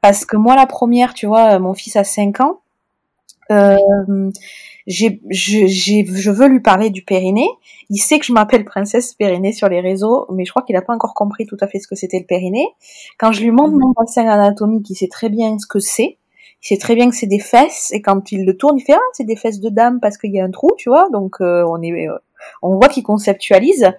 parce que moi, la première, tu vois, mon fils a 5 ans, euh, j'ai, je veux lui parler du périnée. Il sait que je m'appelle Princesse Périnée sur les réseaux, mais je crois qu'il n'a pas encore compris tout à fait ce que c'était le périnée. Quand je lui montre mon bassin anatomique, il sait très bien ce que c'est. Il sait très bien que c'est des fesses, et quand il le tourne, il fait ah c'est des fesses de dame parce qu'il y a un trou, tu vois. Donc euh, on est, euh, on voit qu'il conceptualise.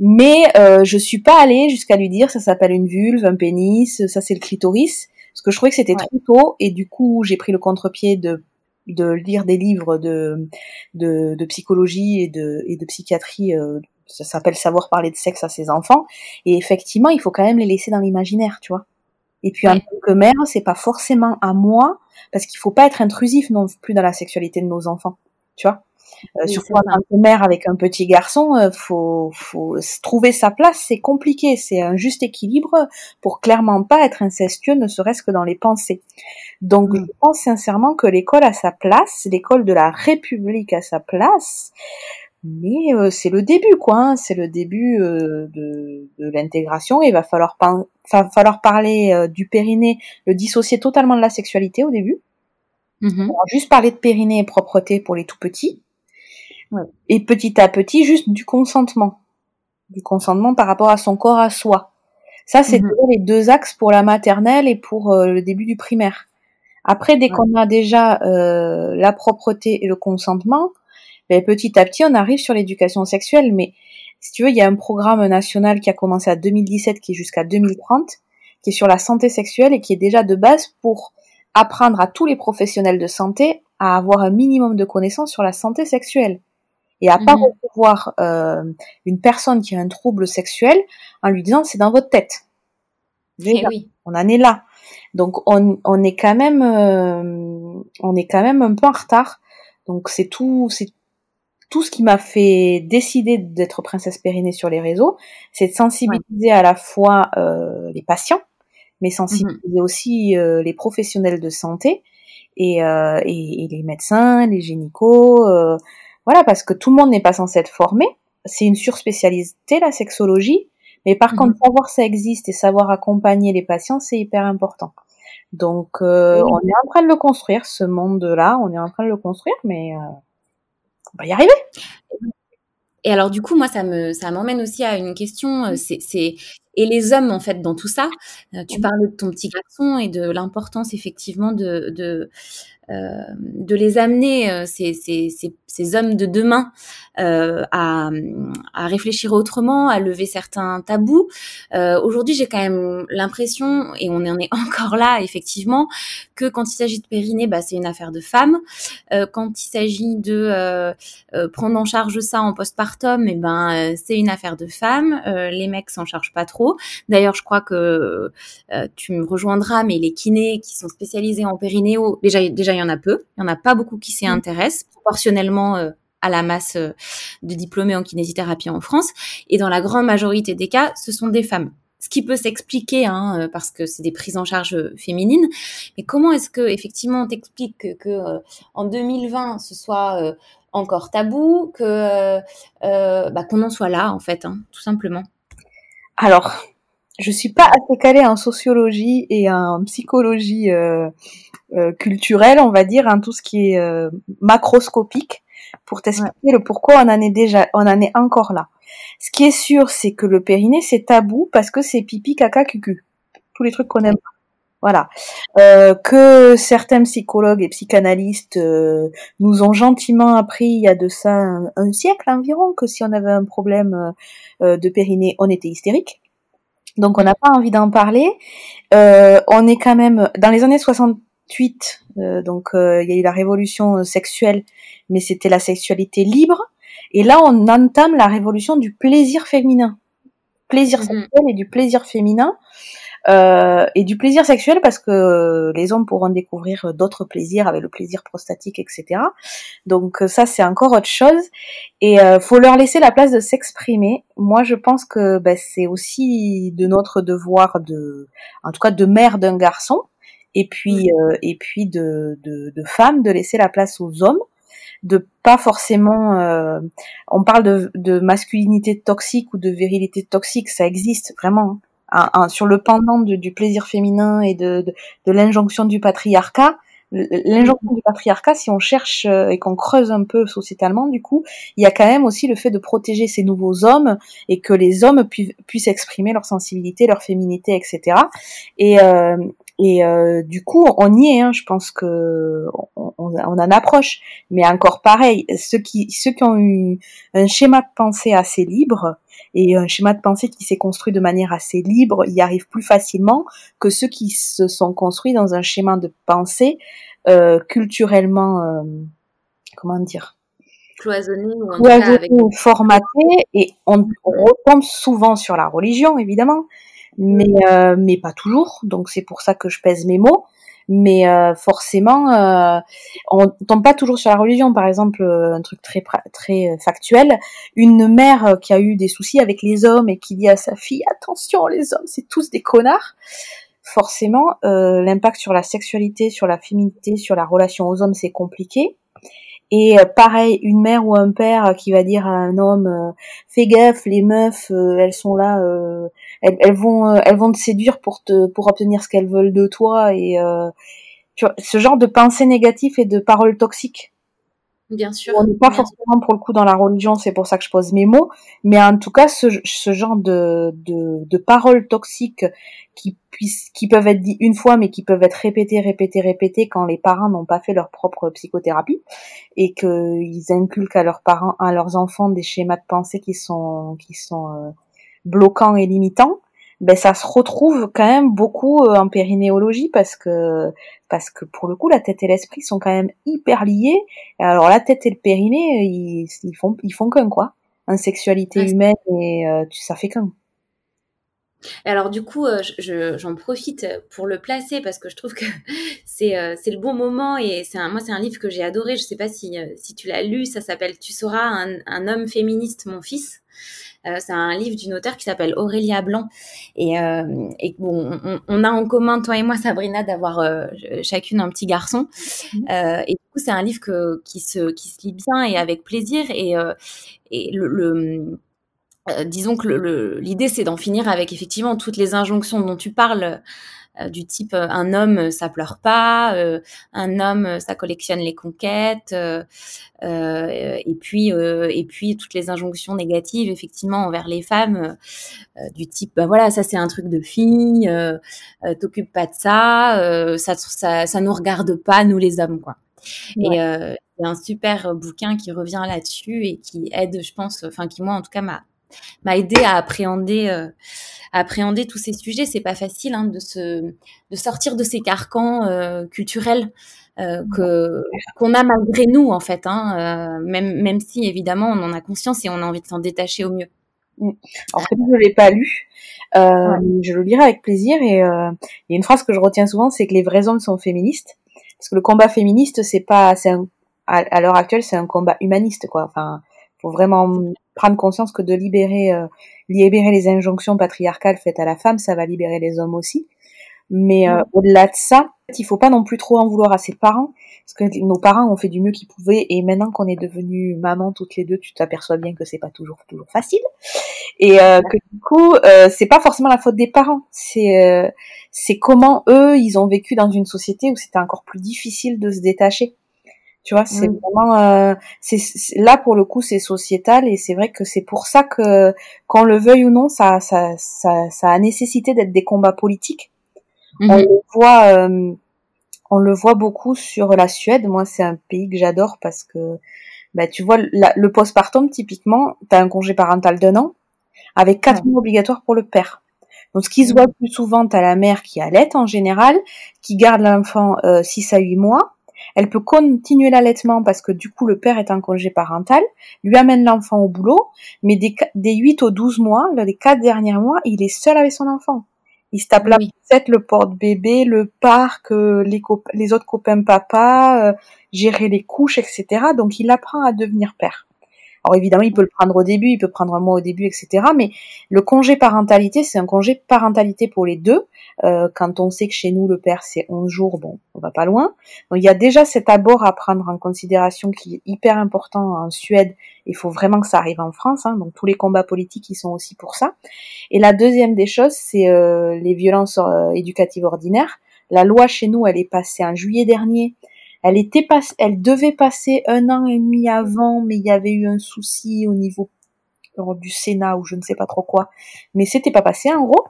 Mais euh, je suis pas allée jusqu'à lui dire ça s'appelle une vulve, un pénis, ça c'est le clitoris parce que je trouvais que c'était trop tôt et du coup j'ai pris le contre-pied de de lire des livres de de, de psychologie et de et de psychiatrie euh, ça s'appelle savoir parler de sexe à ses enfants. Et effectivement il faut quand même les laisser dans l'imaginaire tu vois. Et puis en tant que mère c'est pas forcément à moi parce qu'il faut pas être intrusif non plus dans la sexualité de nos enfants tu vois euh, surtout en tant que mère avec un petit garçon, euh, faut, faut trouver sa place, c'est compliqué, c'est un juste équilibre pour clairement pas être incestueux, ne serait-ce que dans les pensées. Donc, je pense sincèrement que l'école a sa place, l'école de la République a sa place, mais euh, c'est le début, quoi. Hein. c'est le début de, de l'intégration. Il va falloir, falloir parler du périnée, le dissocier totalement de la sexualité au début. Mmh juste parler de périnée et propreté pour les tout petits. Et petit à petit, juste du consentement. Du consentement par rapport à son corps à soi. Ça, c'est mhm. les deux axes pour la maternelle et pour euh, le début du primaire. Après, dès qu'on a déjà euh, la propreté et le consentement, ben, petit à petit, on arrive sur l'éducation sexuelle. Mais si tu veux, il y a un programme national qui a commencé à 2017, qui est jusqu'à 2030, qui est sur la santé sexuelle et qui est déjà de base pour apprendre à tous les professionnels de santé à avoir un minimum de connaissances sur la santé sexuelle et à pas mmh recevoir euh, une personne qui a un trouble sexuel en lui disant c'est dans votre tête. Eh oui. On en est là. Donc on, on est quand même euh, on est quand même un peu en retard. Donc c'est tout c'est tout ce qui m'a fait décider d'être princesse périnée sur les réseaux, c'est de sensibiliser à la fois euh, les patients, mais sensibiliser mmh aussi euh, les professionnels de santé et, euh, et, et, les médecins, les gynécos, voilà, parce que tout le monde n'est pas censé être formé. C'est une surspécialité, la sexologie. Mais par contre, mhm. savoir ça existe et savoir accompagner les patients, c'est hyper important. Donc, euh, on est en train de le construire, ce monde-là. On est en train de le construire, mais euh, on va y arriver. Et alors, du coup, moi, ça me, ça m'emmène aussi à une question. Euh, c'est et les hommes en fait dans tout ça. tu parles de ton petit garçon et de l'importance effectivement de, de euh, de les amener, euh, ces, ces, ces, ces, hommes de demain, euh, à, à, réfléchir autrement, à lever certains tabous. Euh, Aujourd'hui, j'ai quand même l'impression, et on en est encore là, effectivement, que quand il s'agit de périnée, bah, c'est une affaire de femmes. Euh, quand il s'agit de prendre en charge ça en postpartum, et eh ben c'est une affaire de femmes. les mecs s'en chargent pas trop. D'ailleurs, je crois que tu me rejoindras, mais les kinés qui sont spécialisés en périnéo, déjà, déjà il y en a peu. Il y en a pas beaucoup qui s'y mmh. intéressent proportionnellement à la masse de diplômés en kinésithérapie en France. Et dans la grande majorité des cas, ce sont des femmes ce qui peut s'expliquer hein, euh, parce que c'est des prises en charge euh, féminines. Mais comment est-ce que effectivement on t'explique que, euh, en 2020 ce soit encore tabou, que bah, qu'on en soit là en fait, hein, tout simplement? Alors, je suis pas assez calée en sociologie et en psychologie culturelle, on va dire, en tout ce qui est macroscopique, pour t'expliquer le pourquoi on en est déjà, on en est encore là. Ce qui est sûr, c'est que le périnée, c'est tabou parce que c'est pipi, caca, cucu. Tous les trucs qu'on aime. Voilà. Euh, que certains psychologues et psychanalystes euh, nous ont gentiment appris il y a de ça un, siècle environ que si on avait un problème euh, de périnée, on était hystérique. Donc on n'a pas envie d'en parler. on est quand même dans les années 68. donc il y a eu la révolution sexuelle, mais c'était la sexualité libre. Et là, on entame la révolution du plaisir féminin. Plaisir mhm. sexuel et du plaisir féminin. Euh, et du plaisir sexuel parce que les hommes pourront découvrir d'autres plaisirs avec le plaisir prostatique, etc. Donc ça c'est encore autre chose et euh, faut leur laisser la place de s'exprimer. Moi je pense que ben, c'est aussi de notre devoir de, en tout cas de mère d'un garçon et puis euh, et puis de, de, de femme de laisser la place aux hommes de pas forcément. Euh, on parle de, de, masculinité toxique ou de virilité toxique, ça existe vraiment. Sur le pendant du plaisir féminin et de, de, l'injonction du patriarcat, l'injonction du patriarcat, si on cherche euh, et qu'on creuse un peu sociétalement, du coup, il y a quand même aussi le fait de protéger ces nouveaux hommes et que les hommes puissent exprimer leur sensibilité, leur féminité, etc. Et, euh, et euh, du coup, on y est. Hein, je pense que on, on, en approche. Mais encore pareil, ceux qui ceux qui ont eu un schéma de pensée assez libre et un schéma de pensée qui s'est construit de manière assez libre, y arrivent plus facilement que ceux qui se sont construits dans un schéma de pensée euh, culturellement, euh, comment dire, cloisonné ou, avec... formaté. Et on, on retombe souvent sur la religion, évidemment mais euh, mais pas toujours. Donc c'est pour ça que je pèse mes mots. Mais euh, forcément, euh, on tombe pas toujours sur la religion. Par exemple, euh, un truc très très factuel, une mère qui a eu des soucis avec les hommes et qui dit à sa fille attention, les hommes c'est tous des connards. Forcément, l'impact sur la sexualité, sur la féminité, sur la relation aux hommes, c'est compliqué. Et pareil, une mère ou un père qui va dire à un homme fais gaffe, les meufs, elles sont là, elles, vont euh, elles vont te séduire pour te pour obtenir ce qu'elles veulent de toi et euh, tu vois, ce genre de pensée négative et de paroles toxiques. Bien sûr. On n'est pas forcément pour le coup dans la religion, c'est pour ça que je pose mes mots, mais en tout cas ce, ce genre de, de, de paroles toxiques qui puissent qui peuvent être dites une fois mais qui peuvent être répétées répétées répétées quand les parents n'ont pas fait leur propre psychothérapie et qu'ils inculquent à leurs parents à leurs enfants des schémas de pensée qui sont qui sont euh, bloquant et limitant, ben ça se retrouve quand même beaucoup euh, en périnéologie parce que parce que pour le coup la tête et l'esprit sont quand même hyper liés. Alors la tête et le périnée ils, ils font ils font qu'un quoi. En sexualité humaine et euh, ça fait qu'un. Alors du coup, euh, j'en profite pour le placer parce que je trouve que c'est c'est le bon moment et c'est moi c'est un livre que j'ai adoré. Je sais pas si si tu l'as lu. Ça s'appelle Tu seras un, un, homme féministe, mon fils. Euh, c'est un livre d'une auteure qui s'appelle Aurélia Blanc. Et, euh, et bon, on, a en commun, toi et moi, Sabrina, d'avoir euh, chacune un petit garçon. Mhm. et du coup, c'est un livre que, qui, se, qui se lit bien et avec plaisir. Et, et le, disons que l'idée, c'est d'en finir avec effectivement toutes les injonctions dont tu parles euh, du type euh, un homme euh, ça pleure pas, un homme ça collectionne les conquêtes, et puis et puis toutes les injonctions négatives effectivement envers les femmes du type bah voilà ça c'est un truc de fille, t'occupes pas de ça, ça, ça ça nous regarde pas nous les hommes quoi. Et euh, c'est un super bouquin qui revient là-dessus et qui aide, je pense, enfin qui moi en tout cas m'a m'a aidé à appréhender euh, à appréhender tous ces sujets. C'est pas facile hein, de se de sortir de ces carcans euh, culturels euh, que qu'on a malgré nous en fait. Hein, même même si évidemment on en a conscience et on a envie de s'en détacher au mieux. Mm. Peut-être que je l'ai pas lu, je le lirai avec plaisir. Et il y a une phrase que je retiens souvent, c'est que les vrais hommes sont féministes, parce que le combat féministe, c'est pas, c'est à, l'heure actuelle, c'est un combat humaniste, quoi. Enfin, faut vraiment prendre conscience que de libérer, euh, libérer les injonctions patriarcales faites à la femme, ça va libérer les hommes aussi. Mais euh, au-delà de ça, il faut pas non plus trop en vouloir à ses parents, parce que nos parents ont fait du mieux qu'ils pouvaient, et maintenant qu'on est devenue maman toutes les deux, tu t'aperçois bien que c'est pas toujours toujours facile, et euh, que du coup, euh, c'est pas forcément la faute des parents, c'est euh, c'est comment eux ils ont vécu dans une société où c'était encore plus difficile de se détacher. Tu vois, c'est vraiment, euh, c'est là pour le coup, c'est sociétal et c'est vrai que c'est pour ça que, qu'on le veuille ou non, ça, ça, ça, ça a nécessité d'être des combats politiques on mhm. le voit, euh, on le voit beaucoup sur la Suède. Moi, c'est un pays que j'adore parce que, bah, tu vois, le postpartum, typiquement, tu as un congé parental d'un an avec quatre mois obligatoires pour le père. Donc, ce qui se mhm. voit plus souvent, tu as la mère qui allait en général, qui garde l'enfant euh, 6 à 8 mois. Elle peut continuer l'allaitement parce que du coup le père est en congé parental, lui amène l'enfant au boulot, mais des, des 8 aux 12 mois, les 4 derniers mois, il est seul avec son enfant. Il se tape la le porte-bébé, le parc, euh, les, les autres copains papa, euh, gérer les couches, etc. Donc il apprend à devenir père. Alors évidemment, il peut le prendre au début, il peut prendre un mois au début, etc. Mais le congé parentalité, c'est un congé parentalité pour les deux. Euh, quand on sait que chez nous, le père, c'est 11 jours, bon, on va pas loin. Donc il y a déjà cet abord à prendre en considération qui est hyper important en Suède. Il faut vraiment que ça arrive en France. Hein. donc tous les combats politiques, ils sont aussi pour ça. Et la deuxième des choses, c'est euh, les violences euh, éducatives ordinaires. La loi chez nous, elle est passée en juillet dernier. Elle était pas, elle devait passer un an et demi avant, mais il y avait eu un souci au niveau du Sénat ou je ne sais pas trop quoi. Mais c'était pas passé en gros.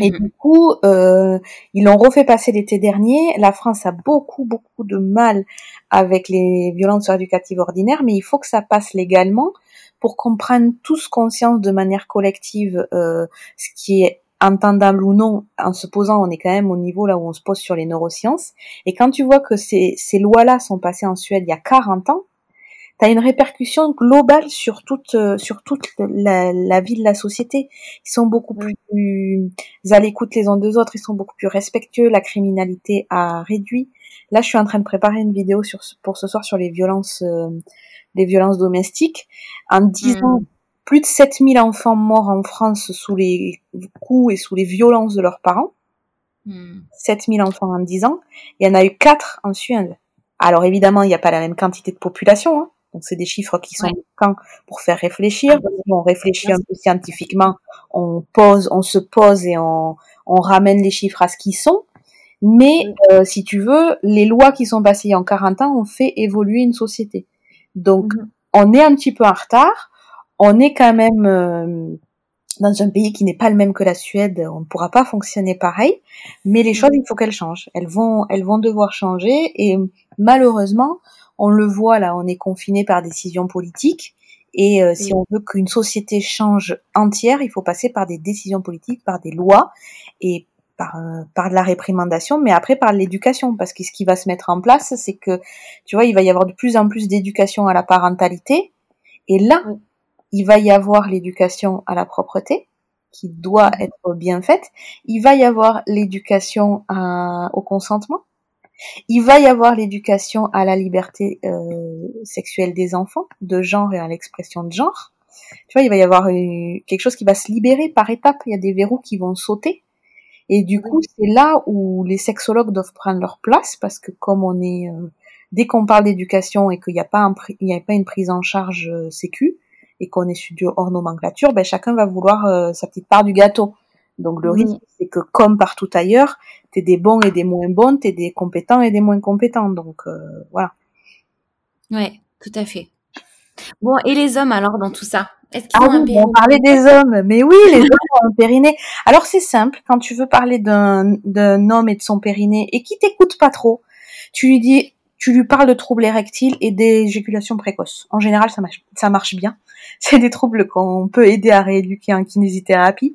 Et mhm. du coup, euh, ils l'ont refait passer l'été dernier. La France a beaucoup, beaucoup de mal avec les violences éducatives ordinaires, mais il faut que ça passe légalement pour qu'on prenne tous conscience de manière collective euh, ce qui est entendable ou non, en se posant, on est quand même au niveau là où on se pose sur les neurosciences. Et quand tu vois que ces, ces lois-là sont passées en Suède il y a 40 ans, tu as une répercussion globale sur toute, euh, sur toute la, la, vie de la société. Ils sont beaucoup plus à l'écoute les uns des autres, ils sont beaucoup plus respectueux, la criminalité a réduit. Là, je suis en train de préparer une vidéo sur, pour ce soir sur les violences, euh, les violences domestiques. En disant plus de 7000 enfants morts en France sous les coups et sous les violences de leurs parents. 7000 enfants en 10 ans. Il y en a eu 4 en Suède. Alors évidemment, il n'y a pas la même quantité de population. Hein. Donc c'est des chiffres qui sont quand pour faire réfléchir. Si on réfléchit un peu scientifiquement, on pose, on se pose et on, on ramène les chiffres à ce qu'ils sont. Mais euh, si tu veux, les lois qui sont passées en 40 ans ont fait évoluer une société. Donc mhm. on est un petit peu en retard on est quand même euh, dans un pays qui n'est pas le même que la Suède, on ne pourra pas fonctionner pareil, mais les choses, il faut qu'elles changent. Elles vont, elles vont devoir changer et malheureusement, on le voit là, on est confiné par décisions politiques et euh, si on veut qu'une société change entière, il faut passer par des décisions politiques, par des lois et par, euh, par de la réprimandation, mais après par l'éducation, parce que ce qui va se mettre en place, c'est que, tu vois, il va y avoir de plus en plus d'éducation à la parentalité, et là, il va y avoir l'éducation à la propreté qui doit mhm. être bien faite, il va y avoir l'éducation au consentement, il va y avoir l'éducation à la liberté euh, sexuelle des enfants, de genre et à l'expression de genre. Tu vois, il va y avoir quelque chose qui va se libérer par étapes, il y a des verrous qui vont sauter. Et du coup, c'est là où les sexologues doivent prendre leur place parce que comme on est euh, dès qu'on parle d'éducation et qu'il n'y a pas il a pas une prise en charge euh, sécu, et qu'on est sur hors nomenclature, ben chacun va vouloir euh, sa petite part du gâteau. Donc le risque, c'est que comme partout ailleurs, t'es des bons et des moins bons, t'es des compétents et des moins compétents. Donc euh, voilà. Ouais, tout à fait. Bon, et les hommes alors dans tout ça? Est-ce qu'ils ah ont oui, on parlait des hommes, mais oui, les hommes ont un périnée. Alors c'est simple, quand tu veux parler d'un d'un homme et de son périnée et qui t'écoute pas trop, tu lui dis tu lui parles de troubles érectiles et d'éjaculation précoce. En général, ça marche, ça marche bien. C'est des troubles qu'on peut aider à rééduquer en kinésithérapie.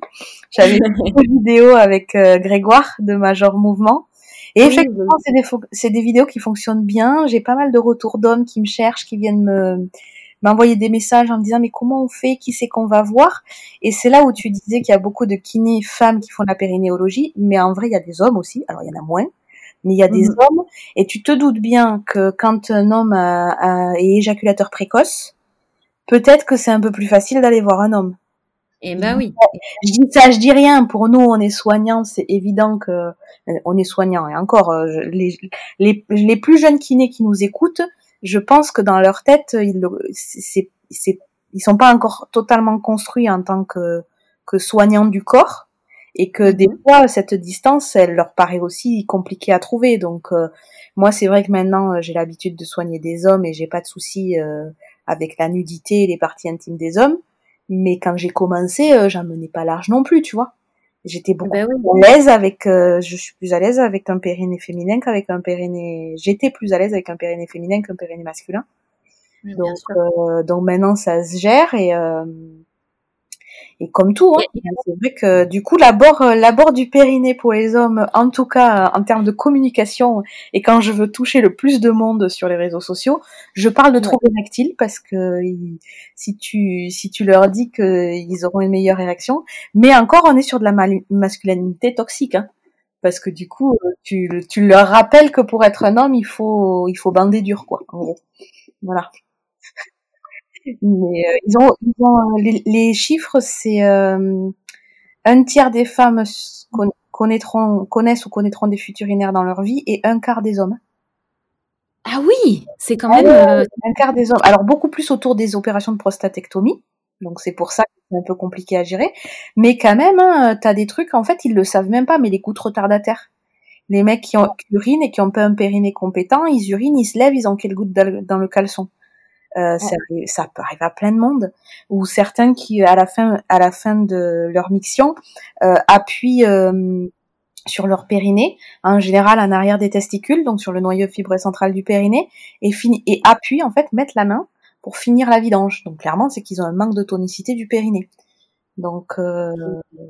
J'avais une vidéo avec euh, Grégoire de Major Mouvement. Et effectivement, c'est des, des vidéos qui fonctionnent bien. J'ai pas mal de retours d'hommes qui me cherchent, qui viennent me, m'envoyer des messages en me disant mais comment on fait, qui c'est qu'on va voir? Et c'est là où tu disais qu'il y a beaucoup de kinés femmes qui font la périnéologie, mais en vrai il y a des hommes aussi. Alors il y en a moins, mais il y a des mhm. hommes. Et tu te doutes bien que quand un homme est éjaculateur précoce, peut-être que c'est un peu plus facile d'aller voir un homme. Eh ben oui. Je dis ça, je dis rien. Pour nous, on est soignants, c'est évident que euh, on est soignants. Et encore, euh, les, les, les plus jeunes kinés qui nous écoutent, je pense que dans leur tête, ils c'est, c'est, ils sont pas encore totalement construits en tant que que soignants du corps et que des mhm. fois cette distance, elle leur paraît aussi compliquée à trouver. Donc euh, moi, c'est vrai que maintenant j'ai l'habitude de soigner des hommes et j'ai pas de soucis avec la nudité et les parties intimes des hommes. Mais quand j'ai commencé, euh, j'en menais pas large non plus, tu vois. J'étais beaucoup ben plus à l'aise avec, euh, je suis plus à l'aise avec un périnée féminin qu'avec un périnée. J'étais plus à l'aise avec un périnée féminin qu'un périnée masculin. donc, euh, donc maintenant ça se gère et euh, et comme tout, hein, c'est vrai que du coup l'abord euh, l'abord du périnée pour les hommes, en tout cas en termes de communication, et quand je veux toucher le plus de monde sur les réseaux sociaux, je parle de troubles érectiles parce que si tu si tu leur dis qu'ils auront une meilleure érection, mais encore on est sur de la masculinité toxique. Hein, parce que du coup, tu, tu leur rappelles que pour être un homme, il faut il faut bander dur quoi. En gros, voilà. Mais euh, ils ont, ils ont les, les, chiffres, c'est euh, un tiers des femmes connaîtront, connaissent ou connaîtront des futurinaires dans leur vie et un quart des hommes. Ah oui, c'est quand ah même euh, un quart des hommes. Alors beaucoup plus autour des opérations de prostatectomie. Donc c'est pour ça que c'est un peu compliqué à gérer. Mais quand même, hein, tu as des trucs, en fait, ils le savent même pas, mais les gouttes retardataires. Les mecs qui, ont, qui urinent et qui ont pas un périnée compétent, ils urinent, ils se lèvent, ils ont quelques gouttes dans le caleçon. Euh, ça, ça, peut arriver à plein de monde. Ou certains qui, à la fin, à la fin de leur miction, euh, appuient euh, sur leur périnée, en général en arrière des testicules, donc sur le noyau fibreux central du périnée, et, fini, et appuient, en fait, mettent la main pour finir la vidange. Donc clairement, c'est qu'ils ont un manque de tonicité du périnée. Donc euh,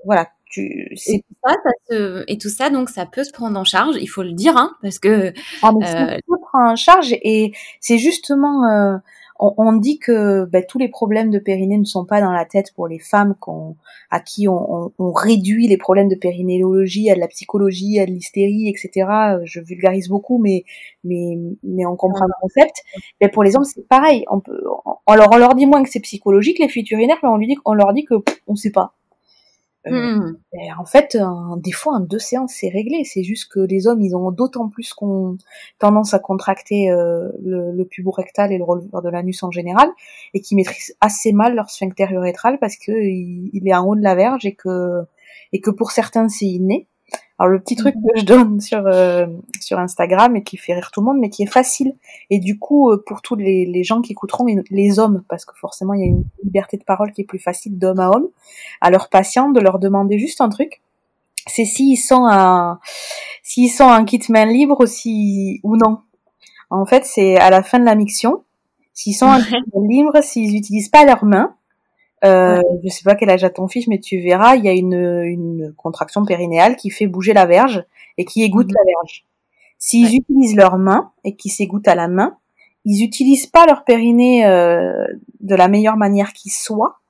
voilà, tu, et, tout ça, ça se, et tout ça, donc ça peut se prendre en charge, il faut le dire, hein, parce que ah, mais ça euh, peut prendre en charge et c'est justement euh, on, dit que ben, tous les problèmes de périnée ne sont pas dans la tête pour les femmes à qui on, réduit les problèmes de périnéologie à de la psychologie, à de l'hystérie, etc. Je vulgarise beaucoup, mais mais mais on comprend le concept. Mais pour les hommes, c'est pareil. On peut, on leur, on leur dit moins que c'est psychologique les fuites urinaires, mais on lui dit, on leur dit que on sait pas. Euh, hmm. en fait, des fois, en deux séances, c'est réglé. C'est juste que les hommes, ils ont d'autant plus qu'on tendance à contracter euh, le, le pubo rectal et le releveur de l'anus en général, et qui maîtrisent assez mal leur sphincter urétral parce que il, est en haut de la verge et que et que pour certains, c'est inné. Alors le petit truc mhm. que je donne sur euh, sur Instagram et qui fait rire tout le monde, mais qui est facile. Et du coup, euh, pour tous les, les gens qui écouteront, les hommes, parce que forcément il y a une liberté de parole qui est plus facile d'homme à homme, à leurs patients de leur demander juste un truc. C'est s'ils sont un s'ils sont un kit main libre aussi ou non. En fait, c'est à la fin de la miction. S'ils sont un kit main libre, s'ils utilisent pas leurs mains, euh, je sais pas quel âge a ton fils, mais tu verras, il y a une, une contraction périnéale qui fait bouger la verge et qui égoutte mhm. la verge. S'ils utilisent leurs mains et qui s'égouttent à la main, ils utilisent pas leur périnée euh, de la meilleure manière qui soit.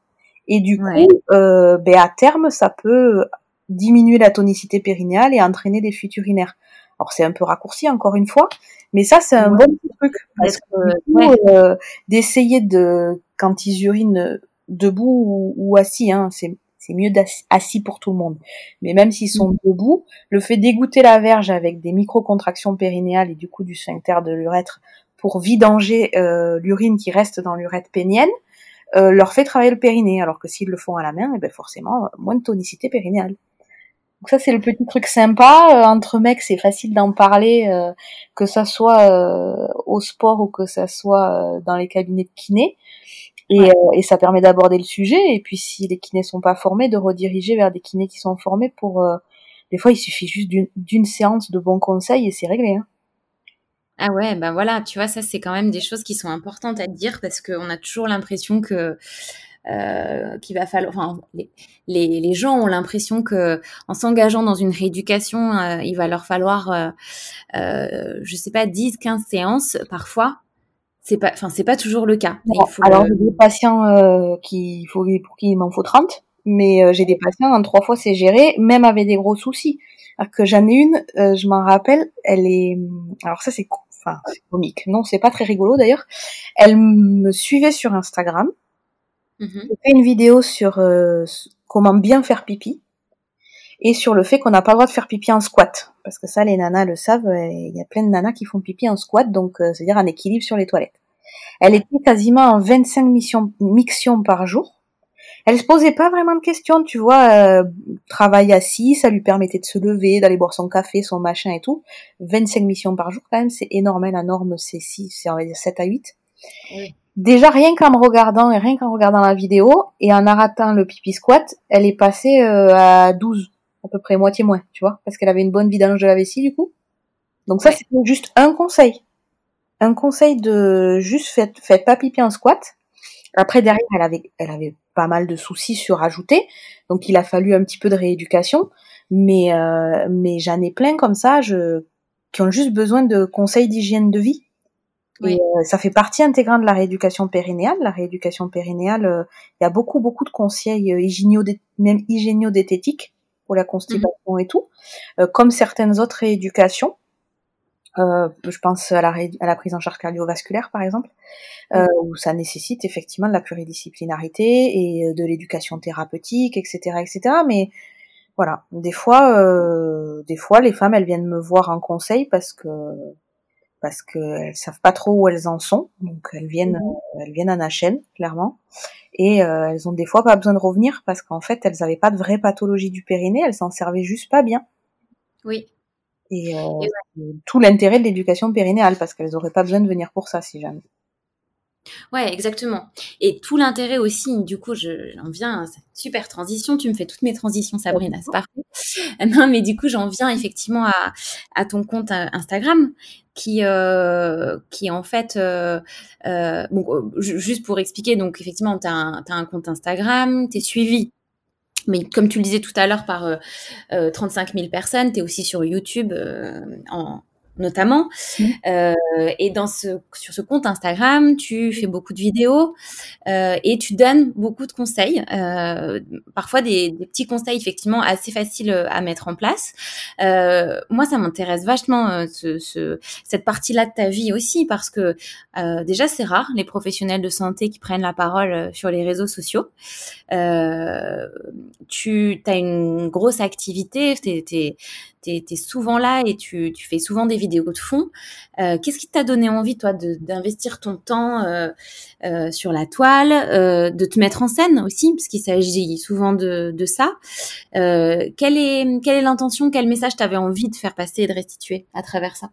Et du coup, euh, ben à terme, ça peut diminuer la tonicité périnéale et entraîner des fuites urinaires. Alors c'est un peu raccourci encore une fois, mais ça c'est un bon truc parce que euh, d'essayer de quand ils urinent debout ou, assis, hein, c'est mieux assis pour tout le monde. Mais même s'ils sont mm. debout, le fait d'égoutter la verge avec des micro-contractions périnéales et du coup du sphincter de l'urètre pour vidanger euh, l'urine qui reste dans l'urètre pénienne, euh, leur fait travailler le périnée. Alors que s'ils le font à la main, eh ben forcément, moins de tonicité périnéale. Donc ça c'est le petit truc sympa. Euh, entre mecs, c'est facile d'en parler, que ça soit au sport ou que ça soit dans les cabinets de kiné. Et, euh, et, ça permet d'aborder le sujet. Et puis, si les kinés sont pas formés, de rediriger vers des kinés qui sont formés pour. Euh, des fois, il suffit juste d'une séance de bons conseils et c'est réglé. Hein. Ah ouais, ben voilà, tu vois, ça c'est quand même des choses qui sont importantes à dire parce qu'on a toujours l'impression que euh, qu'il va falloir. Enfin, les, les, les, gens ont l'impression que en s'engageant dans une rééducation, euh, il va leur falloir, euh, euh je sais pas, 10, 15 séances parfois c'est pas, enfin, c'est pas toujours le cas. alors, j'ai des patients euh, qui, faut, pour qui il m'en faut 30, mais euh, j'ai des patients en trois fois c'est géré, même avec des gros soucis. Alors que j'en ai une, euh, je m'en rappelle, elle est, alors ça c'est, enfin, comique. Non, c'est pas très rigolo d'ailleurs. Elle me suivait sur Instagram. Mm J'ai fait une vidéo sur comment bien faire pipi et sur le fait qu'on n'a pas le droit de faire pipi en squat. Parce que ça, les nanas le savent, il y a plein de nanas qui font pipi en squat, donc euh, c'est-à-dire un équilibre sur les toilettes. Elle était quasiment en 25 missions, mictions par jour. Elle se posait pas vraiment de questions, tu vois, euh, travail assis, ça lui permettait de se lever, d'aller boire son café, son machin et tout. 25 missions par jour quand même, c'est énorme, la norme c'est 6, c'est on va dire 7 à 8. Déjà rien qu'en me regardant et rien qu'en regardant la vidéo et en arrêtant le pipi squat, elle est passée euh, à 12 à peu près moitié moins, tu vois, parce qu'elle avait une bonne vidange de la vessie du coup. Donc ça, c'est juste un conseil. Un conseil de juste faites, faites pas pipi en squat. Après derrière, elle avait, elle avait pas mal de soucis sur ajouter, donc il a fallu un petit peu de rééducation. Mais euh, mais j'en ai plein comme ça, je, qui ont juste besoin de conseils d'hygiène de vie. Et euh, ça fait partie intégrante de la rééducation périnéale. La rééducation périnéale, euh, il y a beaucoup beaucoup de conseils hygiéno même hygiéno-dététiques pour la constipation et tout, euh, comme certaines autres rééducations. Euh, je pense à la, à la, prise en charge cardiovasculaire, par exemple, euh, où ça nécessite effectivement de la pluridisciplinarité et de l'éducation thérapeutique, etc., etc. Mais voilà, des fois, des fois, les femmes, elles viennent me voir en conseil parce que parce qu'elles savent pas trop où elles en sont, donc elles viennent, mmh. elles viennent à chaîne, clairement et euh, elles ont des fois pas besoin de revenir parce qu'en fait elles n'avaient pas de vraie pathologie du périnée, elles s'en servaient juste pas bien. Oui. Et, euh, tout l'intérêt de l'éducation périnéale parce qu'elles n'auraient pas besoin de venir pour ça si jamais. Ouais, exactement. Et tout l'intérêt aussi, du coup, j'en viens, super transition, tu me fais toutes mes transitions, Sabrina, c'est parfait. Non, mais du coup, j'en viens effectivement à, à, ton compte euh, Instagram, qui, euh, qui en fait, euh, bon, juste pour expliquer, donc effectivement, tu as, as, un compte Instagram, tu es suivi mais comme tu le disais tout à l'heure par euh, 35 000 personnes, tu es aussi sur YouTube en, notamment. Mmh. Euh, et dans ce, sur ce compte Instagram, tu fais beaucoup de vidéos euh, et tu donnes beaucoup de conseils, euh, parfois des, des, petits conseils effectivement assez faciles à mettre en place. Moi, ça m'intéresse vachement ce, ce, cette partie-là de ta vie aussi parce que déjà c'est rare les professionnels de santé qui prennent la parole sur les réseaux sociaux. tu as une grosse activité, tu es, souvent là et tu, tu, fais souvent des vidéos de fond. Euh, Qu'est-ce qui t'a donné envie, toi, d'investir ton temps euh, euh, sur la toile, de te mettre en scène aussi, parce qu'il s'agit souvent de, de ça. Quelle est quelle est l'intention, quel message t'avais envie de faire passer et de restituer à travers ça?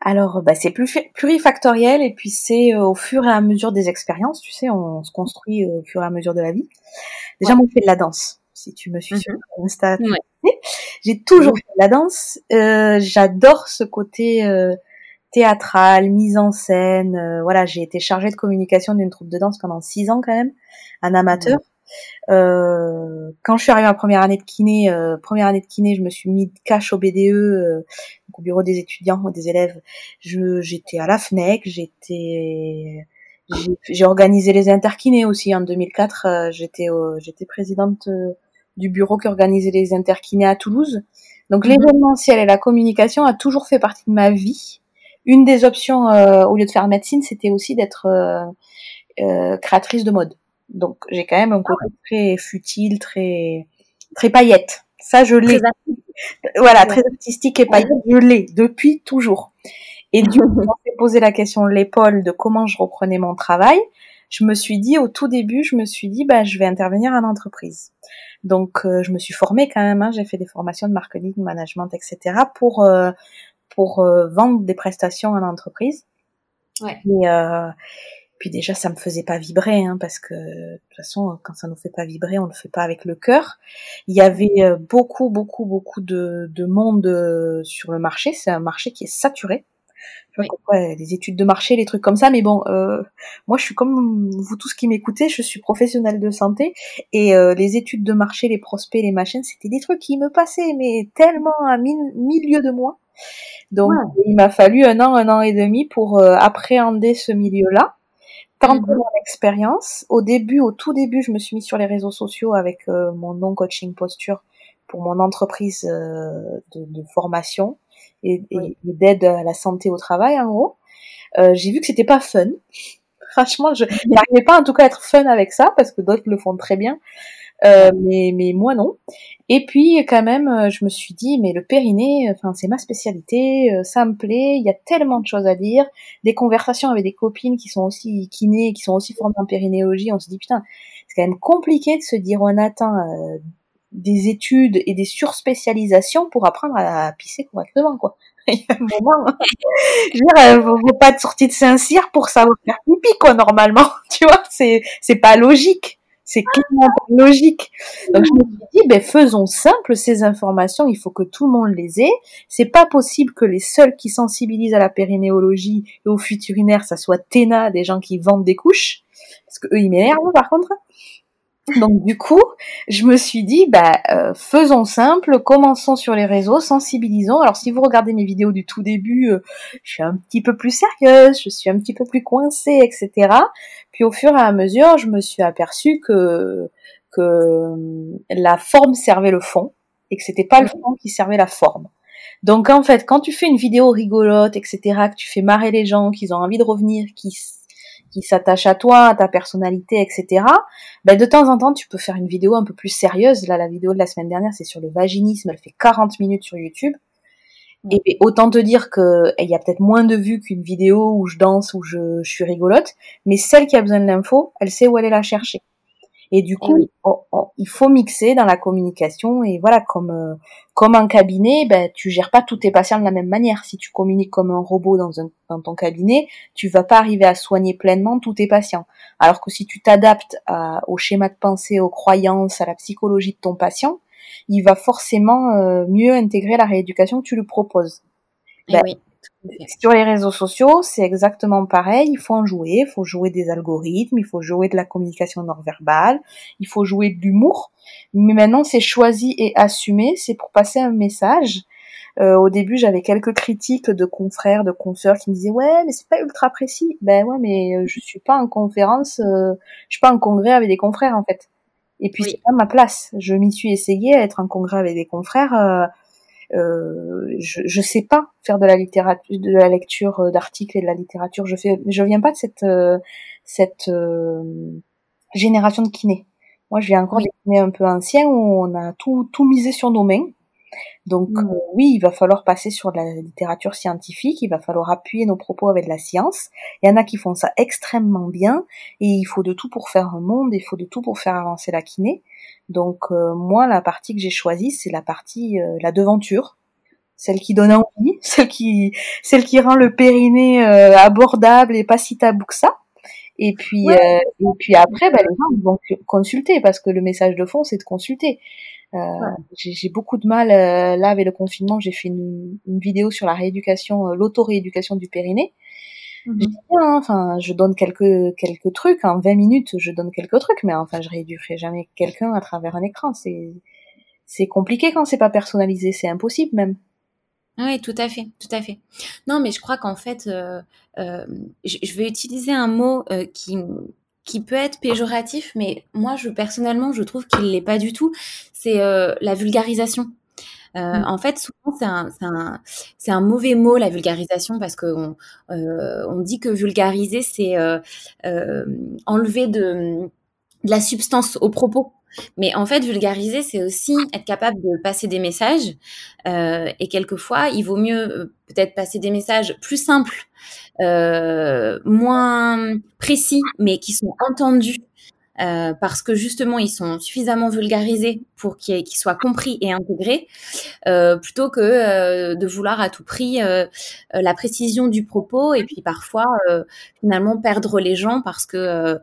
Alors, bah, c'est plus plurifactoriel et puis c'est euh, au fur et à mesure des expériences, tu sais, on se construit au fur et à mesure de la vie. Déjà, moi, je fais de la danse si tu me suis mmh sur Insta. J'ai toujours fait de la danse. Euh, J'adore ce côté euh, théâtral, mise en scène. Euh, voilà, j'ai été chargée de communication d'une troupe de danse pendant six ans quand même, un amateur. Euh, quand je suis arrivée en première année de kiné, euh, première année de kiné, je me suis mis de cash au BDE, euh, au bureau des étudiants ou des élèves. J'étais à la FNEC, j'étais j'ai organisé les interkinés aussi en 2004. j'étais j'étais présidente du bureau qui organisait les interkinés à Toulouse. Donc mhm. l'événementiel et la communication a toujours fait partie de ma vie. Une des options euh, au lieu de faire médecine, c'était aussi d'être euh, euh, créatrice de mode. Donc j'ai quand même un côté très futile, très très paillette. Ça je l'ai. Voilà, très artistique et paillette, je l'ai depuis toujours. Et du coup, on s'est posé la question l'épaule de comment je reprenais mon travail. Je me suis dit au tout début, je me suis dit bah je vais intervenir en entreprise. Donc, euh, je me suis formée quand même. Hein, j'ai fait des formations de marketing, management, etc. pour euh, pour euh, vendre des prestations en entreprise. Ouais. Et puis déjà, ça me faisait pas vibrer, hein, parce que de toute façon, quand ça nous fait pas vibrer, on le fait pas avec le cœur. Il y avait beaucoup, beaucoup, beaucoup de, de monde sur le marché. C'est un marché qui est saturé. Les études de marché, les trucs comme ça. Mais bon, euh, moi, je suis comme vous tous qui m'écoutez, je suis professionnelle de santé et euh, les études de marché, les prospects, les machines, c'était des trucs qui me passaient, mais tellement à mille, milieu de moi. Donc, il m'a fallu un an, un an et demi pour euh, appréhender ce milieu-là. Tenter mmh. mon expérience. Au début, au tout début, je me suis mis sur les réseaux sociaux avec euh, mon non coaching posture pour mon entreprise de, de formation et, d'aide à la santé au travail en gros. Euh, j'ai vu que c'était pas fun. Franchement, je n'arrivais pas en tout cas à être fun avec ça parce que d'autres le font très bien. Euh, mais, mais moi non. Et puis quand même, euh, je me suis dit, mais le périnée, enfin c'est ma spécialité, euh, ça me plaît, il y a tellement de choses à dire. Des conversations avec des copines qui sont aussi kinées, qui sont aussi formées en périnéologie, on se dit putain, c'est quand même compliqué de se dire on atteint euh, des études et des surspécialisations pour apprendre à pisser correctement, quoi. Il y a un moment, je veux dire, faut pas être sorti de Saint-Cyr pour savoir faire pipi, quoi, normalement. Tu vois, c'est, c'est pas logique. C'est clairement pas logique. Donc je me suis dit, ben faisons simple ces informations. Il faut que tout le monde les ait. C'est pas possible que les seuls qui sensibilisent à la périnéologie et au futurinaire, ça soit TENA, des gens qui vendent des couches, parce que eux ils m'énervent par contre. Donc du coup, je me suis dit, bah, euh, faisons simple, commençons sur les réseaux, sensibilisons. Alors si vous regardez mes vidéos du tout début, euh, je suis un petit peu plus sérieuse, je suis un petit peu plus coincée, etc. Puis au fur et à mesure, je me suis aperçue que que euh, la forme servait le fond et que c'était pas le fond qui servait la forme. Donc en fait, quand tu fais une vidéo rigolote, etc., que tu fais marrer les gens, qu'ils ont envie de revenir, qui qui s'attache à toi, à ta personnalité, etc. Ben, de temps en temps, tu peux faire une vidéo un peu plus sérieuse. Là, la vidéo de la semaine dernière, c'est sur le vaginisme. Elle fait 40 minutes sur YouTube. Et autant te dire que il y a peut-être moins de vues qu'une vidéo où je danse, où je, je suis rigolote, mais celle qui a besoin de l'info, elle sait où aller la chercher. Et du coup, il faut mixer dans la communication et voilà, comme euh, comme un cabinet, ben tu gères pas tous tes patients de la même manière. Si tu communiques comme un robot dans un dans ton cabinet, tu vas pas arriver à soigner pleinement tous tes patients. Alors que si tu t'adaptes au schéma de pensée, aux croyances, à la psychologie de ton patient, il va forcément euh, mieux intégrer la rééducation que tu lui proposes. Eh ben, oui. Sur les réseaux sociaux, c'est exactement pareil. Il faut en jouer. Il faut jouer des algorithmes. Il faut jouer de la communication non verbale. Il faut jouer de l'humour. Mais maintenant, c'est choisi et assumé. C'est pour passer un message. Euh, au début, j'avais quelques critiques de confrères, de consoeurs qui me disaient ouais, mais c'est pas ultra précis. Ben ouais, mais euh, je suis pas en conférence, euh, je suis pas en congrès avec des confrères en fait. Et puis c'est pas ma place. Je m'y suis essayée à être en congrès avec des confrères euh, je, je sais pas faire de la littérature, de la lecture euh, d'articles et de la littérature. Je fais, je viens pas de cette euh, cette génération de kinés. Moi, je viens encore des kinés un peu anciens où on a tout tout misé sur nos mains. Donc mmh. oui, il va falloir passer sur la littérature scientifique, il va falloir appuyer nos propos avec de la science. Il y en a qui font ça extrêmement bien et il faut de tout pour faire un monde, il faut de tout pour faire avancer la kiné. Donc euh, moi, la partie que j'ai choisie, c'est la partie euh, la devanture, celle qui donne envie, celle qui celle qui rend le périnée euh, abordable et pas si tabou que ça. Et puis et puis après, bah, les gens vont consulter parce que le message de fond, c'est de consulter. J'ai beaucoup de mal là avec le confinement. J'ai fait une, une, vidéo sur la rééducation, l'auto-rééducation du périnée. Mmh. Hein, enfin, je donne quelques quelques trucs en 20 minutes, je donne quelques trucs, mais enfin, je rééduquerai jamais quelqu'un à travers un écran. C'est c'est compliqué quand c'est pas personnalisé, c'est impossible même. Oui, tout à fait, tout à fait. Non, mais je crois qu'en fait, euh, euh, je, vais utiliser un mot euh, qui qui peut être péjoratif, mais moi, je personnellement, je trouve qu'il l'est pas du tout. C'est la vulgarisation. Euh, mmh. En fait, souvent, c'est un, un, un, mauvais mot, la vulgarisation, parce qu'on euh, on dit que vulgariser, c'est euh enlever de, de, la substance au propos. Mais en fait, vulgariser, c'est aussi être capable de passer des messages. Euh, et quelquefois, il vaut mieux peut-être passer des messages plus simples, moins précis, mais qui sont entendus euh, parce que justement ils sont suffisamment vulgarisés pour qu'ils soient compris et intégrés, euh, plutôt que euh, de vouloir à tout prix euh, euh, la précision du propos et puis parfois finalement perdre les gens parce que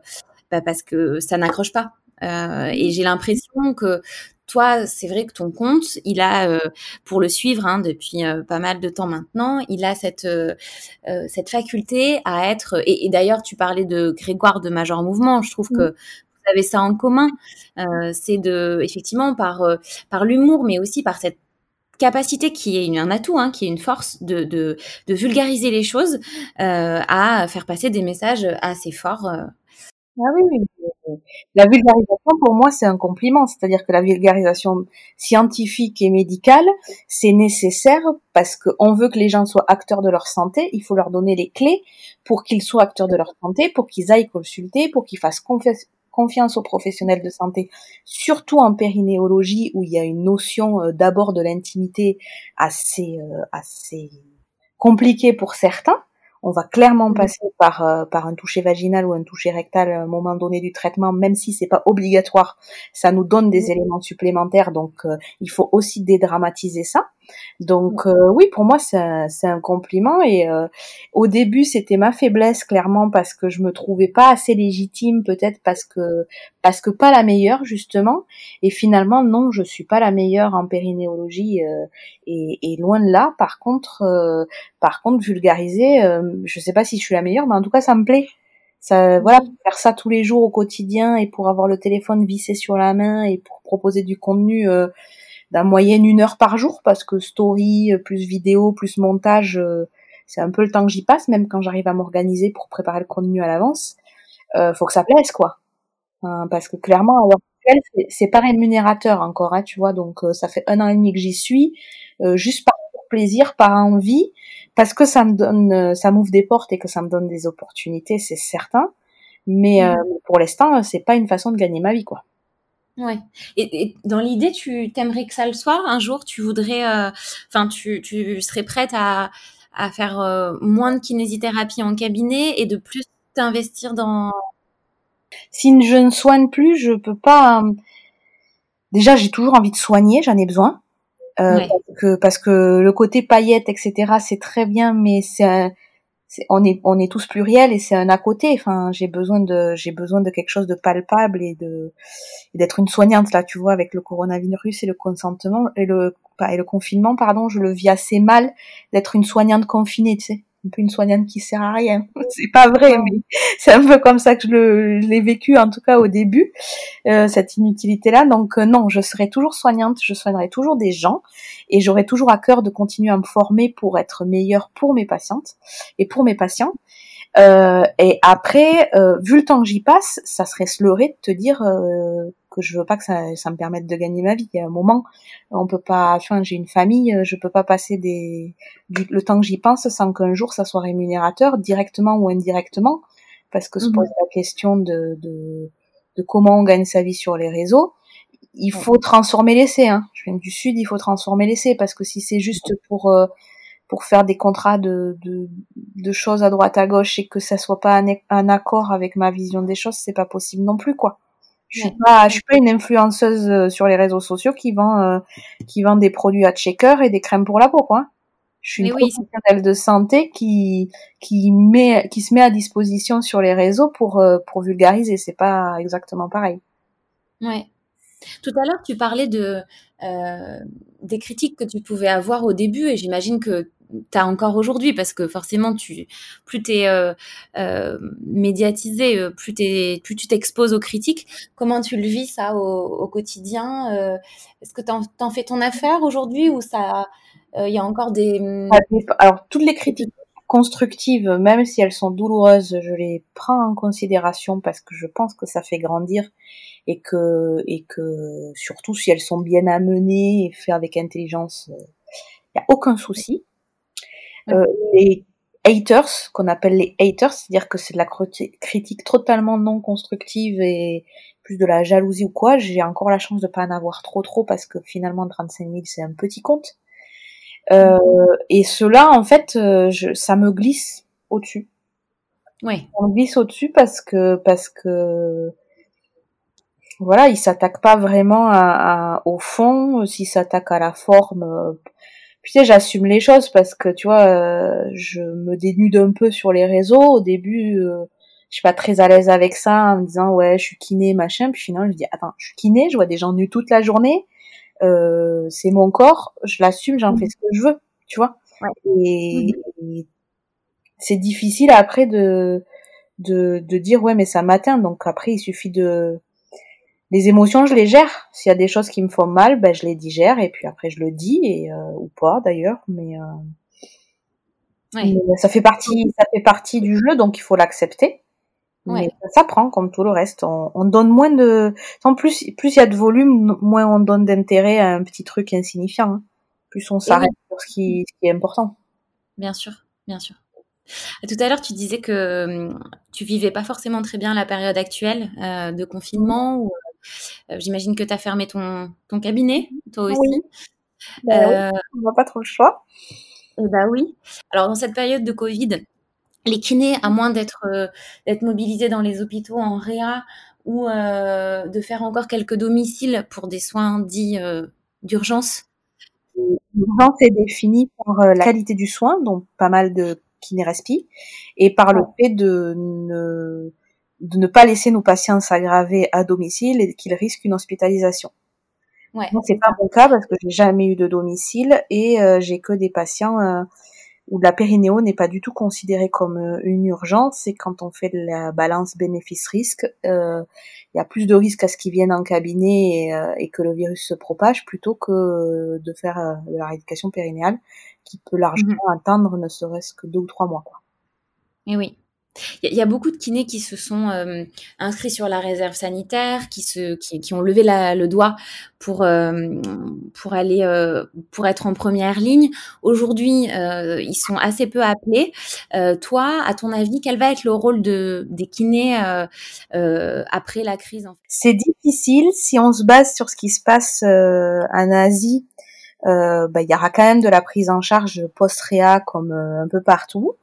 bah parce que ça n'accroche pas. et j'ai l'impression que toi, c'est vrai que ton compte, il a, euh, pour le suivre hein, depuis euh, pas mal de temps maintenant, il a cette, euh, cette faculté à être. Et, d'ailleurs, tu parlais de Grégoire de Major Mouvement. Je trouve que vous avez ça en commun. c'est de, effectivement, par, par l'humour, mais aussi par cette capacité qui est un atout, hein, qui est une force de, de, de vulgariser les choses, à faire passer des messages assez forts. Ah oui, oui, la vulgarisation, pour moi, c'est un compliment. C'est-à-dire que la vulgarisation scientifique et médicale, c'est nécessaire parce qu'on veut que les gens soient acteurs de leur santé. Il faut leur donner les clés pour qu'ils soient acteurs de leur santé, pour qu'ils aillent consulter, pour qu'ils fassent confiance aux professionnels de santé, surtout en périnéologie où il y a une notion euh, d'abord de l'intimité assez, euh, assez compliquée pour certains on va clairement mmh. passer par euh, par un toucher vaginal ou un toucher rectal à un moment donné du traitement, même si c'est pas obligatoire. Ça nous donne des mmh. éléments supplémentaires, donc euh, il faut aussi dédramatiser ça. Donc euh, oui, pour moi c'est un, un, compliment et euh, au début c'était ma faiblesse clairement parce que je me trouvais pas assez légitime, peut-être parce que parce que pas la meilleure justement. Et finalement non, je suis pas la meilleure en périnéologie euh, et, et, loin de là. Par contre, par contre vulgariser, je sais pas si je suis la meilleure, mais en tout cas ça me plaît. Ça, voilà, faire ça tous les jours au quotidien et pour avoir le téléphone vissé sur la main et pour proposer du contenu d'un moyenne une heure par jour parce que story euh, plus vidéo plus montage euh, c'est un peu le temps que j'y passe même quand j'arrive à m'organiser pour préparer le contenu à l'avance euh, faut que ça plaise quoi. Parce que clairement alors c'est pas rémunérateur encore hein, tu vois donc ça fait un an et demi que j'y suis juste par plaisir par envie parce que ça me donne ça m'ouvre des portes et que ça me donne des opportunités c'est certain. Mais mmh. pour l'instant c'est pas une façon de gagner ma vie quoi Ouais. Et, dans l'idée, tu t'aimerais que ça le soit un jour Tu voudrais, euh, enfin, tu, tu serais prête à, à faire euh, moins de kinésithérapie en cabinet et de plus t'investir dans. Si je ne soigne plus, je peux pas. Euh, déjà, j'ai toujours envie de soigner, j'en ai besoin. parce, que, parce que le côté paillette, etc., c'est très bien, mais c'est on est on est tous pluriels et c'est un à côté. Enfin j'ai besoin de j'ai besoin de quelque chose de palpable et de d'être une soignante là tu vois avec le coronavirus et le consentement et le et le confinement pardon je le vis assez mal d'être une soignante confinée tu sais un peu une soignante qui sert à rien. C'est pas vrai, mais c'est un peu comme ça que je l'ai vécu, en tout cas au début, euh, cette inutilité-là. Donc euh, non, je serai toujours soignante, je soignerai toujours des gens, et j'aurai toujours à cœur de continuer à me former pour être meilleure pour mes patientes et pour mes patients. Euh, et après, vu le temps que j'y passe, ça serait se leurrer de te dire euh, que je veux pas que ça, ça, me permette de gagner ma vie. Il y a un moment, on peut pas. Enfin, j'ai une famille, euh, je peux pas passer des le temps que j'y pense sans qu'un jour ça soit rémunérateur, directement ou indirectement, parce que se mhm. pose la question de, de, de comment on gagne sa vie sur les réseaux. Il faut transformer l'essai. Hein. Je viens du sud, il faut transformer l'essai parce que si c'est juste pour euh, pour faire des contrats de, de, de, choses à droite à gauche et que ça soit pas un, accord avec ma vision des choses, c'est pas possible non plus quoi. Je suis pas, je suis pas une influenceuse euh, sur les réseaux sociaux qui vend euh, qui vend des produits à checker et des crèmes pour la peau quoi. Je suis une professionnelle de santé qui qui met qui se met à disposition sur les réseaux pour euh, pour vulgariser. C'est pas exactement pareil. Ouais. Tout à l'heure, tu parlais de euh, des critiques que tu pouvais avoir au début, et j'imagine que tu as encore aujourd'hui, parce que forcément, plus tu es euh, euh, médiatisé, plus, es, plus tu t'exposes aux critiques. Comment tu le vis ça au, quotidien Est-ce que tu en, fais ton affaire aujourd'hui ou ça il y a encore des... Alors, toutes les critiques constructives, même si elles sont douloureuses, je les prends en considération parce que je pense que ça fait grandir et que et que surtout si elles sont bien amenées et faites avec intelligence, il euh, n'y a aucun souci. Euh, les haters, qu'on appelle les haters, c'est-à-dire que c'est de la critique totalement non constructive et plus de la jalousie ou quoi, j'ai encore la chance de pas en avoir trop trop parce que finalement 35 000 c'est un petit compte. Euh, et cela, en fait, euh, je, ça me glisse au-dessus. Oui. Ça me glisse au-dessus parce que parce que voilà, il s'attaque pas vraiment à, au fond, s'il s'attaque à la forme. Puis tu sais, j'assume les choses parce que tu vois, euh, je me dénude un peu sur les réseaux. Au début, euh, je suis pas très à l'aise avec ça en me disant ouais je suis kiné machin. Puis finalement je dis attends je suis kiné je vois des gens nus toute la journée. Euh, c'est mon corps je l'assume j'en fais ce que je veux tu vois. Et, et c'est difficile après de, de de dire ouais mais ça m'atteint. Donc après il suffit de les émotions, je les gère. S'il y a des choses qui me font mal, ben je les digère et puis après je le dis et euh, ou pas d'ailleurs, mais, euh, mais ça fait partie, ça fait partie du jeu, donc il faut l'accepter. Mais ça s'apprend comme tout le reste. On, on donne moins de, en plus, plus il y a de volume, moins on donne d'intérêt à un petit truc insignifiant. hein. Plus on s'arrête sur ce qui, ce qui est important. Bien sûr, bien sûr. Tout à l'heure, tu disais que hum, tu vivais pas forcément très bien la période actuelle euh, de confinement. Ou, euh, J'imagine que tu as fermé ton, ton cabinet, toi aussi. Oui. Ben oui, Euh, on n'a pas trop le choix. Eh ben oui. Alors dans cette période de Covid, les kinés, à moins d'être euh, d'être mobilisés dans les hôpitaux en réa ou euh, de faire encore quelques domiciles pour des soins dits euh, d'urgence. L'urgence est définie par euh, la qualité du soin, donc pas mal de kinérespi, et par le fait de ne, de ne pas laisser nos patients s'aggraver à domicile et qu'ils risquent une hospitalisation. Ouais. Moi, c'est pas mon cas parce que j'ai jamais eu de domicile et euh, j'ai que des patients euh, où la périnéo n'est pas du tout considérée comme euh, une urgence. Et quand on fait de la balance bénéfice-risque, euh, il y a plus de risques à ce qu'ils viennent en cabinet et, euh, et que le virus se propage plutôt que de faire de la rééducation périnéale qui peut largement attendre ne serait-ce que deux ou trois mois. Quoi. Et oui. Il y, a- beaucoup de kinés qui se sont euh, inscrits sur la réserve sanitaire, qui, se, qui, qui ont levé le doigt pour, euh, pour, aller, euh, pour être en première ligne. Aujourd'hui, ils sont assez peu appelés. Toi, à ton avis, quel va être le rôle de, des kinés après la crise C'est difficile si on se base sur ce qui se passe en Asie. bah, Il y aura quand même de la prise en charge post-réa comme un peu partout.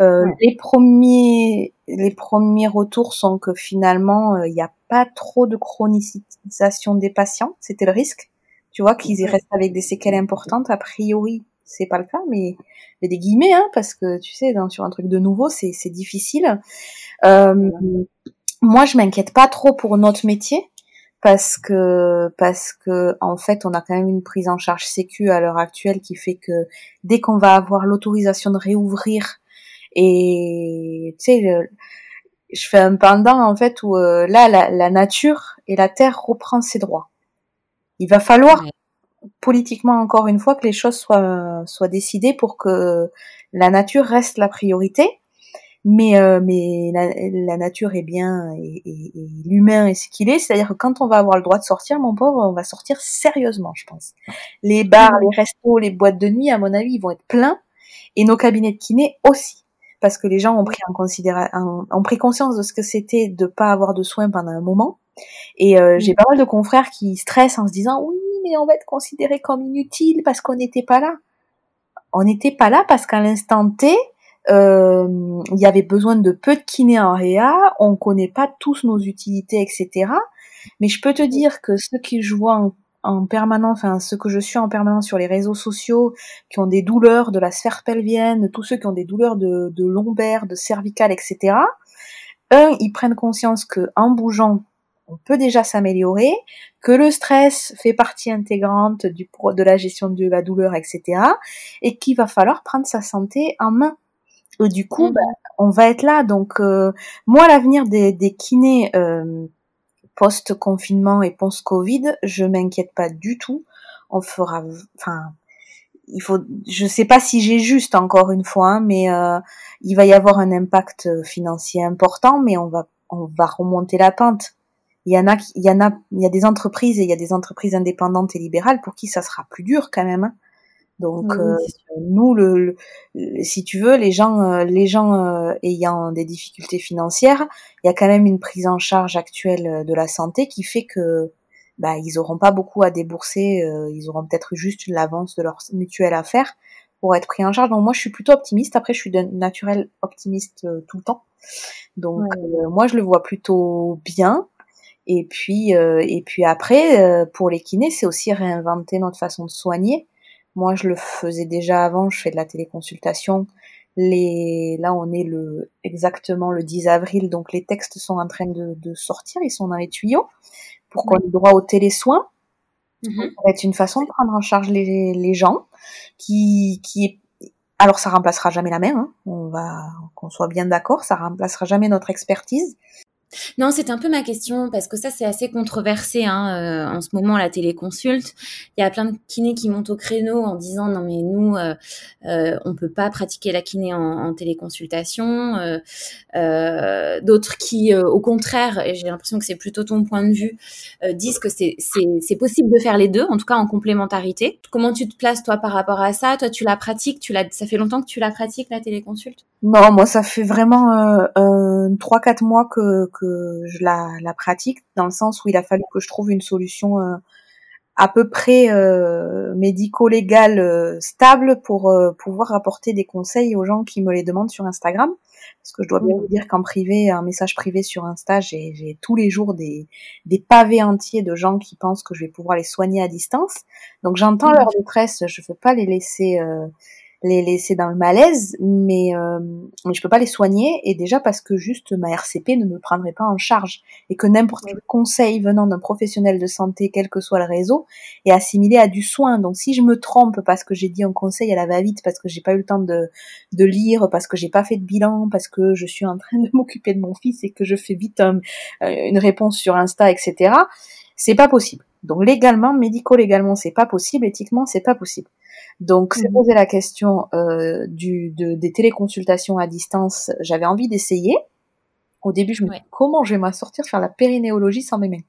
Euh, Ouais. Les premiers, les premiers retours sont que finalement, euh, il n'y a pas trop de chronicisation des patients. C'était le risque. Tu vois qu'ils y restent avec des séquelles importantes. A priori, c'est pas le cas, mais a des guillemets, hein, parce que tu sais, dans, sur un truc de nouveau, c'est c'est difficile. Euh, moi, je m'inquiète pas trop pour notre métier parce que parce que en fait, on a quand même une prise en charge sécu à l'heure actuelle qui fait que dès qu'on va avoir l'autorisation de réouvrir et tu sais, je fais un pendant en fait où euh, là, la, la nature et la terre reprend ses droits. Il va falloir Ouais. politiquement encore une fois que les choses soient soient décidées pour que la nature reste la priorité. Mais euh, mais la, la nature est bien et, et- et l'humain est ce qu'il est, c'est-à-dire que quand on va avoir le droit de sortir, mon pauvre, on va sortir sérieusement, je pense. Les bars, les restos, les boîtes de nuit, à mon avis, ils vont être pleins et nos cabinets de kiné aussi, parce que les gens ont pris en considération, ont pris conscience de ce que c'était de pas avoir de soins pendant un moment. Et euh, j'ai pas mal de confrères qui stressent en se disant oui, mais on va être considéré comme inutile parce qu'on n'était pas là. On n'était pas là parce qu'à l'instant T, euh, il y avait besoin de peu de kinés en réa, on connaît pas tous nos utilités, etc. Mais je peux te dire que ceux qui je vois en, en permanence, enfin ceux que je suis en permanence sur les réseaux sociaux, qui ont des douleurs de la sphère pelvienne, tous ceux qui ont des douleurs de, de lombaire, de cervicale, etc. Un, ils prennent conscience que en bougeant, on peut déjà s'améliorer, que le stress fait partie intégrante du, de la gestion de la douleur, etc. Et qu'il va falloir prendre sa santé en main. Et du coup, Mhm. bah, on va être là. Donc, euh, moi, l'avenir des, des kinés euh, post-confinement et post-Covid, je m'inquiète pas du tout. On fera, enfin, il faut, je sais pas si j'ai juste encore une fois, hein, mais euh, il va y avoir un impact financier important, mais on va, on va remonter la pente. Il y en a, il y en a, il y a des entreprises et il y a des entreprises indépendantes et libérales pour qui ça sera plus dur quand même. hein. Donc Oui, euh, nous, le, si tu veux, les gens, euh, les gens euh, ayant des difficultés financières, il y a quand même une prise en charge actuelle de la santé qui fait que bah ils auront pas beaucoup à débourser, euh, ils auront peut-être juste l'avance de leur mutuelle à faire pour être pris en charge. Donc moi, je suis plutôt optimiste. Après, je suis naturel optimiste tout le temps. Donc euh, moi, je le vois plutôt bien. Et puis, euh, et puis après, euh, pour les kinés, c'est aussi réinventer notre façon de soigner. Moi, je le faisais déjà avant. Je fais de la téléconsultation Les, là, on est le exactement le 10 avril, donc les textes sont en train de, de sortir, ils sont dans les tuyaux pour qu'on ait droit aux télésoins. Mmh. Ça va être une façon de prendre en charge les, les gens qui, qui alors ça remplacera jamais la main, hein. on va qu'on soit bien d'accord, ça remplacera jamais notre expertise, non, c'est un peu ma question parce que ça c'est assez controversé hein, euh, en ce moment la téléconsulte. Il y a plein de kinés qui montent au créneau en disant non mais nous euh, euh, on peut pas pratiquer la kiné en, téléconsultation. Euh, D'autres qui au contraire, et j'ai l'impression que c'est plutôt ton point de vue, disent que c'est possible de faire les deux, en tout cas en complémentarité. Comment tu te places toi par rapport à ça? Toi tu la pratiques, tu l'as, ça fait longtemps que tu la pratiques la téléconsulte? Non, moi ça fait vraiment trois quatre mois que que je la, la, pratique, dans le sens où il a fallu que je trouve une solution euh, à peu près euh, médico-légale euh, stable pour pouvoir apporter des conseils aux gens qui me les demandent sur Instagram. Parce que je dois bien vous dire qu'en privé, un message privé sur Insta, j'ai tous les jours des, des pavés entiers de gens qui pensent que je vais pouvoir les soigner à distance. Donc j'entends leur détresse, je ne veux pas les laisser les laisser dans le malaise, mais, euh, mais je peux pas les soigner et déjà parce que juste ma RCP ne me prendrait pas en charge et que n'importe quel conseil venant d'un professionnel de santé, quel que soit le réseau, est assimilé à du soin. Donc si je me trompe parce que j'ai dit un conseil à la va-vite, parce que j'ai pas eu le temps de, de lire, parce que j'ai pas fait de bilan, parce que je suis en train de m'occuper de mon fils et que je fais vite euh, une réponse sur Insta, etc. C'est pas possible. Donc légalement, médico-légalement, c'est pas possible, éthiquement, c'est pas possible. Donc, c'est mmh. posé la question euh, du, de, des téléconsultations à distance. J'avais envie d'essayer. Au début, je me disais comment je vais m'en sortir faire la périnéologie sans mes mains.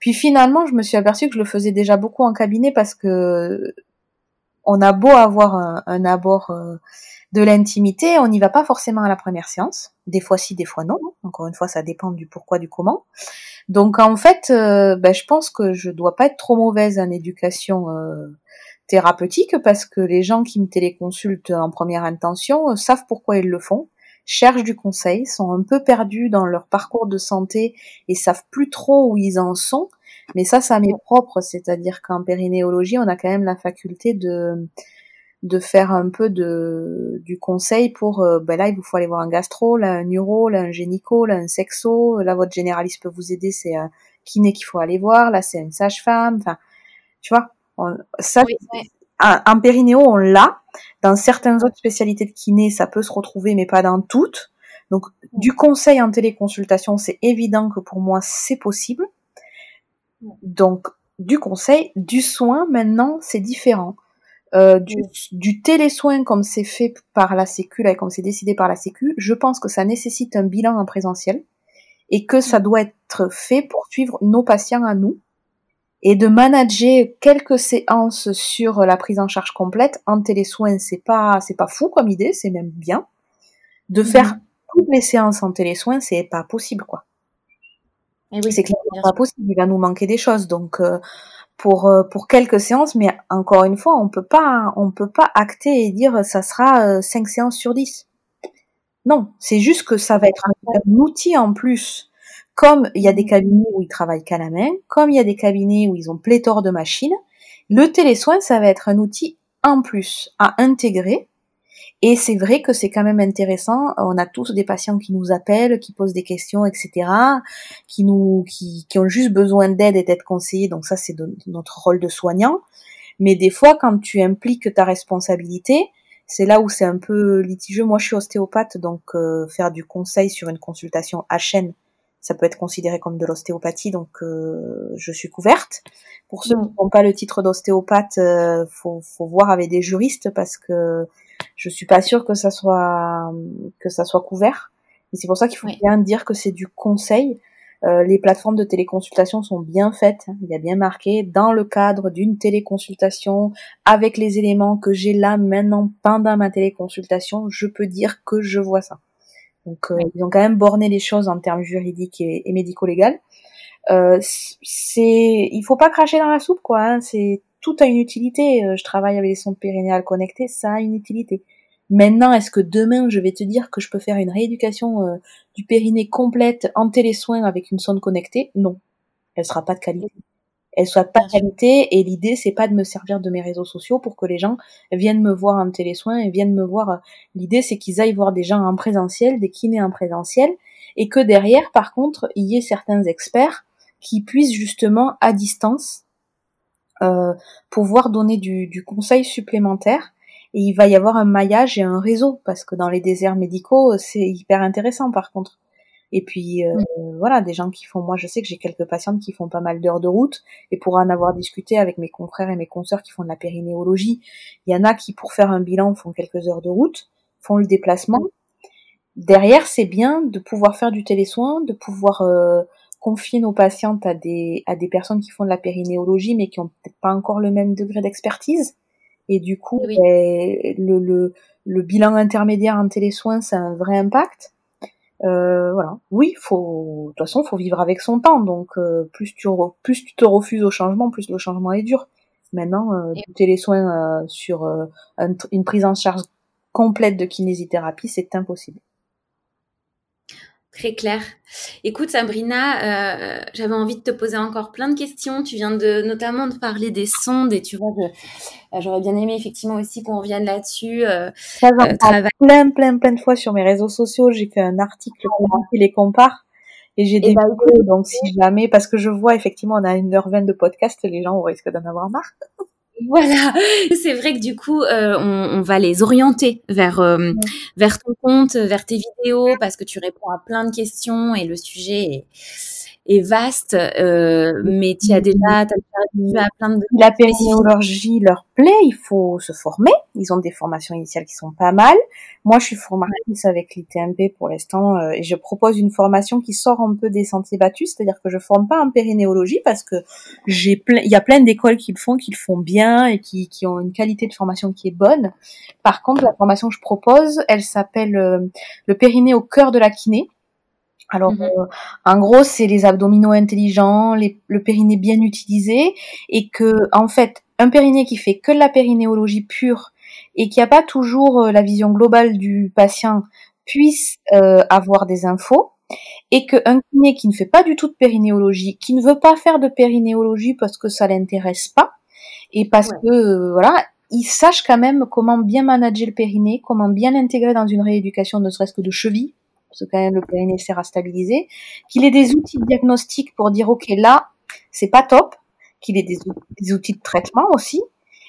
Puis finalement, je me suis aperçue que je le faisais déjà beaucoup en cabinet parce que on a beau avoir un, un abord euh, de l'intimité, on n'y va pas forcément à la première séance. Des fois si, des fois non. Encore une fois, ça dépend du pourquoi, du comment. Donc en fait, euh, ben, je pense que je dois pas être trop mauvaise en éducation euh, thérapeutique parce que les gens qui me téléconsultent en première intention euh, savent pourquoi ils le font, cherchent du conseil, sont un peu perdus dans leur parcours de santé et savent plus trop où ils en sont. Mais ça, ça m'est propre, c'est-à-dire qu'en périnéologie, on a quand même la faculté de de faire un peu de du conseil pour euh, ben là il vous faut aller voir un gastro, là un neuro, là un gynéco, là un sexo, là votre généraliste peut vous aider, c'est un kiné qu'il faut aller voir, là c'est une sage-femme, enfin tu vois, ça, Un, périnéo, on l'a. Dans certaines autres spécialités de kiné, ça peut se retrouver, mais pas dans toutes. Donc, du conseil en téléconsultation, c'est évident que pour moi, c'est possible. Donc, du conseil, du soin, maintenant, c'est différent. Euh, du, du télésoin comme c'est fait par la Sécu, et comme c'est décidé par la Sécu, je pense que ça nécessite un bilan en présentiel et que ça doit être fait pour suivre nos patients à nous et de manager quelques séances sur la prise en charge complète en télésoin, c'est pas c'est pas fou comme idée, c'est même bien. De faire mhm. toutes les séances en télésoin, c'est pas possible quoi. Et oui, c'est clairement pas possible, il va nous manquer des choses donc euh, pour euh, pour quelques séances mais encore une fois, on peut pas on peut pas acter et dire ça sera 5 euh, séances sur 10. Non, c'est juste que ça va être un outil en plus comme il y a des cabinets où ils travaillent qu'à la main, comme il y a des cabinets où ils ont pléthore de machines, le télésoin, ça va être un outil en plus à intégrer. Et c'est vrai que c'est quand même intéressant. On a tous des patients qui nous appellent, qui posent des questions, etc., qui nous, qui, ont juste besoin d'aide et d'être conseillés. Donc ça, c'est notre rôle de soignant. Mais des fois, quand tu impliques ta responsabilité, c'est là où c'est un peu litigieux. Moi, je suis ostéopathe, donc euh, faire du conseil sur une consultation à chaîne, ça peut être considéré comme de l'ostéopathie, donc euh, je suis couverte. Pour ceux qui n'ont pas le titre d'ostéopathe, euh, faut, faut voir avec des juristes parce que je suis pas sûre que ça soit que ça soit couvert. Et c'est pour ça qu'il faut bien dire que c'est du conseil. Euh, les plateformes de téléconsultation sont bien faites. Il y a bien marqué dans le cadre d'une téléconsultation avec les éléments que j'ai là maintenant pendant ma téléconsultation, je peux dire que je vois ça. Donc euh, ils ont quand même borné les choses en termes juridiques et, médico-légal. Euh, c'est, il faut pas cracher dans la soupe quoi. Hein. C'est tout a une utilité. Euh, je travaille avec les sondes périnéales connectées, ça a une utilité. Maintenant, est-ce que demain je vais te dire que je peux faire une rééducation euh, du périnée complète en télésoin avec une sonde connectée? Non, elle sera pas de qualité. Elles soient pas qualité et l'idée c'est pas de me servir de mes réseaux sociaux pour que les gens viennent me voir en télésoin et viennent me voir. L'idée c'est qu'ils aillent voir des gens en présentiel des kinés en présentiel et que derrière par contre il y ait certains experts qui puissent justement à distance euh, pouvoir donner du, du conseil supplémentaire et il va y avoir un maillage et un réseau parce que dans les déserts médicaux c'est hyper intéressant par contre et puis euh, voilà, des gens qui font, moi je sais que j'ai quelques patientes qui font pas mal d'heures de route, et pour en avoir discuté avec mes confrères et mes consoeurs qui font de la périnéologie, il y en a qui pour faire un bilan font quelques heures de route, font le déplacement. Derrière, c'est bien de pouvoir faire du télésoin, de pouvoir euh, confier nos patientes à des à des personnes qui font de la périnéologie mais qui ont peut-être pas encore le même degré d'expertise. Et du coup, ben, le, le, le bilan intermédiaire en télésoin, c'est un vrai impact. Euh, voilà. Oui, faut, de toute façon, faut vivre avec son temps. Donc, euh, plus tu plus tu te refuses au changement, plus le changement est dur. Maintenant, euh, les soins euh, sur euh, une prise en charge complète de kinésithérapie, c'est impossible. Très clair. Écoute, Sabrina, euh, j'avais envie de te poser encore plein de questions. Tu viens de notamment de parler des sondes et tu vois, euh, j'aurais bien aimé effectivement aussi qu'on revienne là-dessus. Euh, Ça va euh, plein, plein, plein de fois sur mes réseaux sociaux. J'ai fait un article qui les compare et j'ai des bah, vidéos. Donc si jamais, parce que je vois effectivement, on a une heure vingt de podcast, les gens risquent d'en avoir marre. Voilà, c'est vrai que du coup, euh, on, on, va les orienter vers euh, vers ton compte, vers tes vidéos, parce que tu réponds à plein de questions et le sujet est, est vaste, euh, mais tu as déjà, as déjà à plein de... La périnéologie leur plaît, il faut se former. Ils ont des formations initiales qui sont pas mal. Moi, je suis formatrice avec l'ITMP pour l'instant et je propose une formation qui sort un peu des sentiers battus, c'est-à-dire que je forme pas en périnéologie parce que j'ai plein, il y a plein d'écoles qui le font, qui le font bien et qui, qui ont une qualité de formation qui est bonne. Par contre, la formation que je propose, elle s'appelle euh, le périnée au cœur de la kiné. Alors, mhm. euh, en gros, c'est les abdominaux intelligents, le périnée bien utilisé, et que, en fait, un périnée qui fait que de la périnéologie pure et qui n'a pas toujours euh, la vision globale du patient puisse euh, avoir des infos, et qu'un kiné qui ne fait pas du tout de périnéologie, qui ne veut pas faire de périnéologie parce que ça l'intéresse pas, et parce que voilà, il sache quand même comment bien manager le périnée, comment bien l'intégrer dans une rééducation, ne serait-ce que de cheville, parce que quand même le périnée sert à stabiliser, qu'il ait des outils de diagnostic pour dire ok là c'est pas top, qu'il ait des, outils de traitement aussi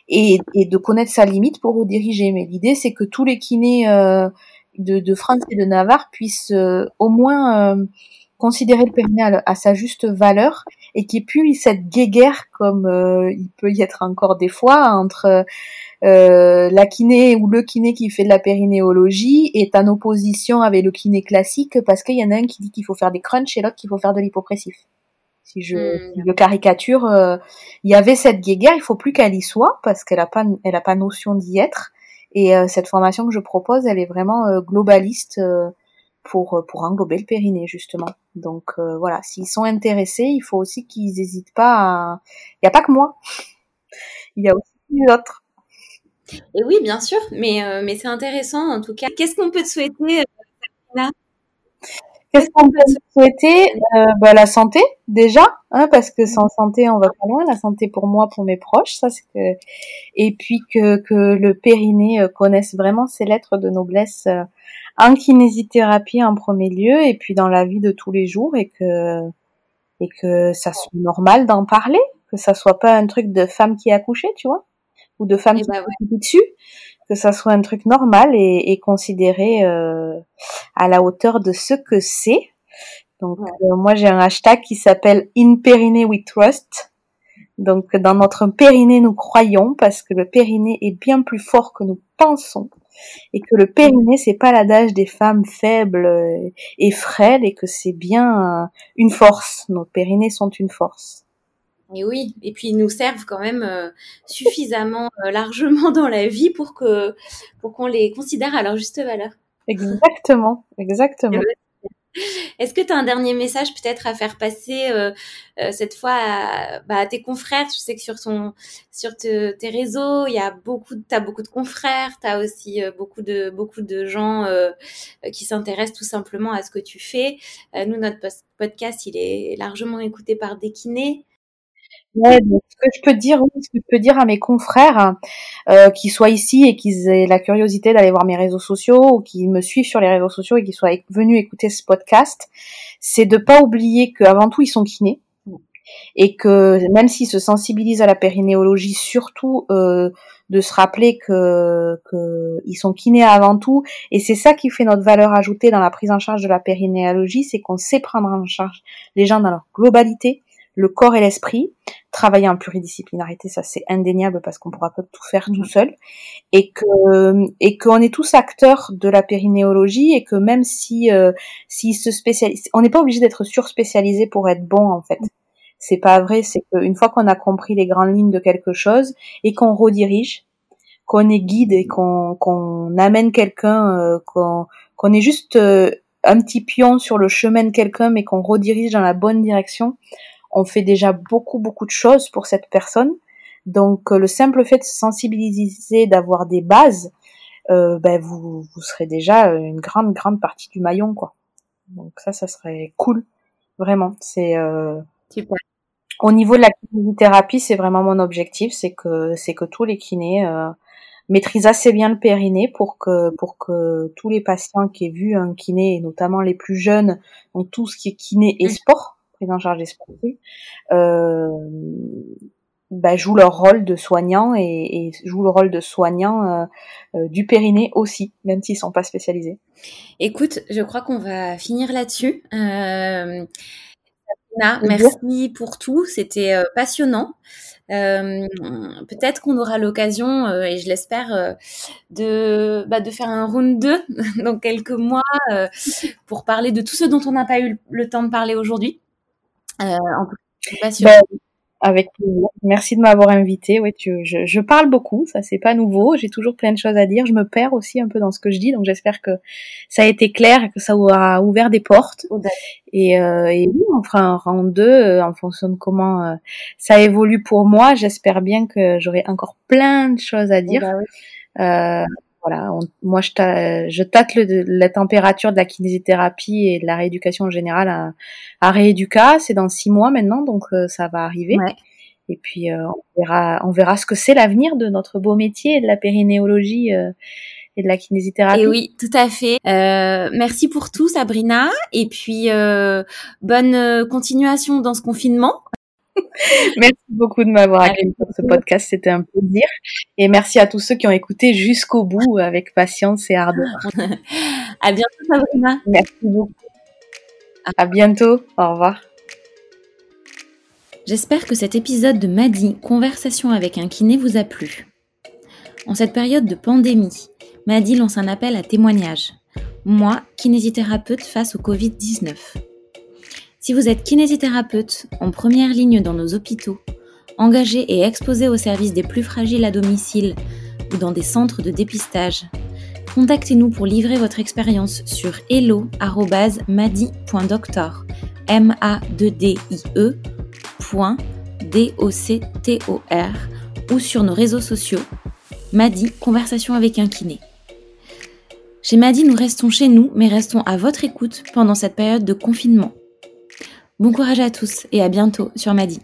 et, de connaître sa limite pour vous diriger. Mais l'idée c'est que tous les kinés euh, de, France et de Navarre puissent euh, au moins euh, considérer le périnée à, sa juste valeur et qu'il n'y ait plus cette guéguerre comme il peut y être encore des fois entre euh, la kiné ou le kiné qui fait de la périnéologie est en opposition avec le kiné classique parce qu'il y en a un qui dit qu'il faut faire des crunchs et l'autre qu'il faut faire de l'hypopressif. Si je, hmm. le caricature, euh, il y avait cette guéguerre, il faut plus qu'elle y soit parce qu'elle a pas, elle a pas notion d'y être. Et euh, cette formation que je propose, elle est vraiment globaliste pour pour englober le périnée justement. Donc voilà, s'ils sont intéressés, il faut aussi qu'ils n'hésitent pas. À... Il n'y a pas que moi, il y a aussi d'autres. Et oui, bien sûr, mais, euh, mais c'est intéressant en tout cas. Qu'est-ce qu'on peut te souhaiter, euh, Qu'est-ce qu'on peut te souhaiter euh, bah, La santé, déjà, hein, parce que sans santé, on va pas loin. La santé pour moi, pour mes proches, ça c'est que... Et puis que, que le périnée connaisse vraiment ses lettres de noblesse en kinésithérapie en premier lieu, et puis dans la vie de tous les jours, et que, et que ça soit normal d'en parler, que ça soit pas un truc de femme qui a accouché, tu vois ou de femmes eh qui ben dessus, que ça soit un truc normal et, considéré euh, à la hauteur de ce que c'est. Donc euh, moi j'ai un hashtag qui s'appelle In Périnée We Trust. Donc dans notre périnée nous croyons parce que le périnée est bien plus fort que nous pensons et que le périnée c'est pas l'adage des femmes faibles et frêles et que c'est bien une force. Nos périnées sont une force. Et oui, et puis ils nous servent quand même euh, suffisamment euh, largement dans la vie pour que pour qu'on les considère à leur juste valeur. Exactement, exactement. Est-ce que tu as un dernier message peut-être à faire passer euh, cette fois à, bah, à, tes confrères? Tu sais que sur, ton, sur tes réseaux, il y a beaucoup, tu as beaucoup de confrères, tu as aussi beaucoup, de, beaucoup de gens qui s'intéressent tout simplement à ce que tu fais. nous, notre podcast, il est largement écouté par des kinés. Ouais, ce que je peux dire, ce que je peux dire à mes confrères, euh, qui soient ici et qu'ils aient la curiosité d'aller voir mes réseaux sociaux ou qui me suivent sur les réseaux sociaux et qui soient venus écouter ce podcast, c'est de pas oublier qu'avant tout ils sont kinés et que même s'ils se sensibilisent à la périnéologie, surtout euh, de se rappeler que, que ils sont kinés avant tout, et c'est ça qui fait notre valeur ajoutée dans la prise en charge de la périnéologie, c'est qu'on sait prendre en charge les gens dans leur globalité, le corps et l'esprit, travailler en pluridisciplinarité, ça c'est indéniable parce qu'on pourra pas tout faire tout seul, et que et qu'on est tous acteurs de la périnéologie et que même si euh, s'ils se spécialisent, on n'est pas obligé d'être surspécialisé pour être bon en fait. C'est pas vrai, c'est qu'une fois qu'on a compris les grandes lignes de quelque chose et qu'on redirige, qu'on est guide et qu'on qu'on amène quelqu'un, euh, qu'on qu'on est juste euh, un petit pion sur le chemin de quelqu'un mais qu'on redirige dans la bonne direction, on fait déjà beaucoup beaucoup de choses pour cette personne. Donc euh, le simple fait de se sensibiliser, d'avoir des bases, ben vous vous serez déjà une grande grande partie du maillon quoi. Donc ça ça serait cool, vraiment. C'est Super. Au niveau de la kinésithérapie, c'est vraiment mon objectif, c'est que c'est que tous les kinés euh, maîtrisent assez bien le périnée pour que pour que tous les patients qui aient vu un kiné, et notamment les plus jeunes, donc tout ce qui est kiné et sport, prise en charge des sportifs, euh, bah, jouent leur rôle de soignant et, et jouent le rôle de soignant euh, euh, du périnée aussi, même s'ils sont pas spécialisés. Écoute, je crois qu'on va finir là-dessus. Euh, merci pour tout, c'était passionnant. Peut-être qu'on aura l'occasion, et je l'espère, de, bah, de faire un round 2 dans quelques mois pour parler de tout ce dont on n'a pas eu le temps de parler aujourd'hui. En. Ben, avec. Merci de m'avoir invité. Ouais, tu, je, je, parle beaucoup, ça c'est pas nouveau. J'ai toujours plein de choses à dire. Je me perds aussi un peu dans ce que je dis, donc j'espère que ça a été clair et que ça aura ouvert des portes. Et, euh, et oui, on fera un round 2 euh, en fonction de comment euh, ça évolue pour moi. J'espère bien que j'aurai encore plein de choses à dire. Bah voilà, moi je, je tâte le, la température de la kinésithérapie et de la rééducation en général à, à Rééduca. C'est dans six mois maintenant, donc euh, ça va arriver. Et puis euh, on verra, on verra ce que c'est l'avenir de notre beau métier de la périnéologie euh, et de la kinésithérapie. Et oui, tout à fait. merci pour tout, Sabrina. Et puis bonne continuation dans ce confinement. merci beaucoup de m'avoir accueilli pour ce podcast, c'était un plaisir. Et merci à tous ceux qui ont écouté jusqu'au bout avec patience et ardeur. à bientôt Sabrina. Merci beaucoup. À bientôt. Au revoir. J'espère que cet épisode de Madi, Conversation avec un kiné, vous a plu. En cette période de pandémie, Madi lance un appel à témoignage. Moi, kinésithérapeute face au Covid-19. Si vous êtes kinésithérapeute en première ligne dans nos hôpitaux, engagé et exposé au service des plus fragiles à domicile ou dans des centres de dépistage, contactez-nous pour livrer votre expérience sur hello@madi.doctor e ou sur nos réseaux sociaux Madi conversation avec un kiné. Chez Madi, nous restons chez nous, mais restons à votre écoute pendant cette période de confinement. Bon courage à tous et à bientôt sur Madi.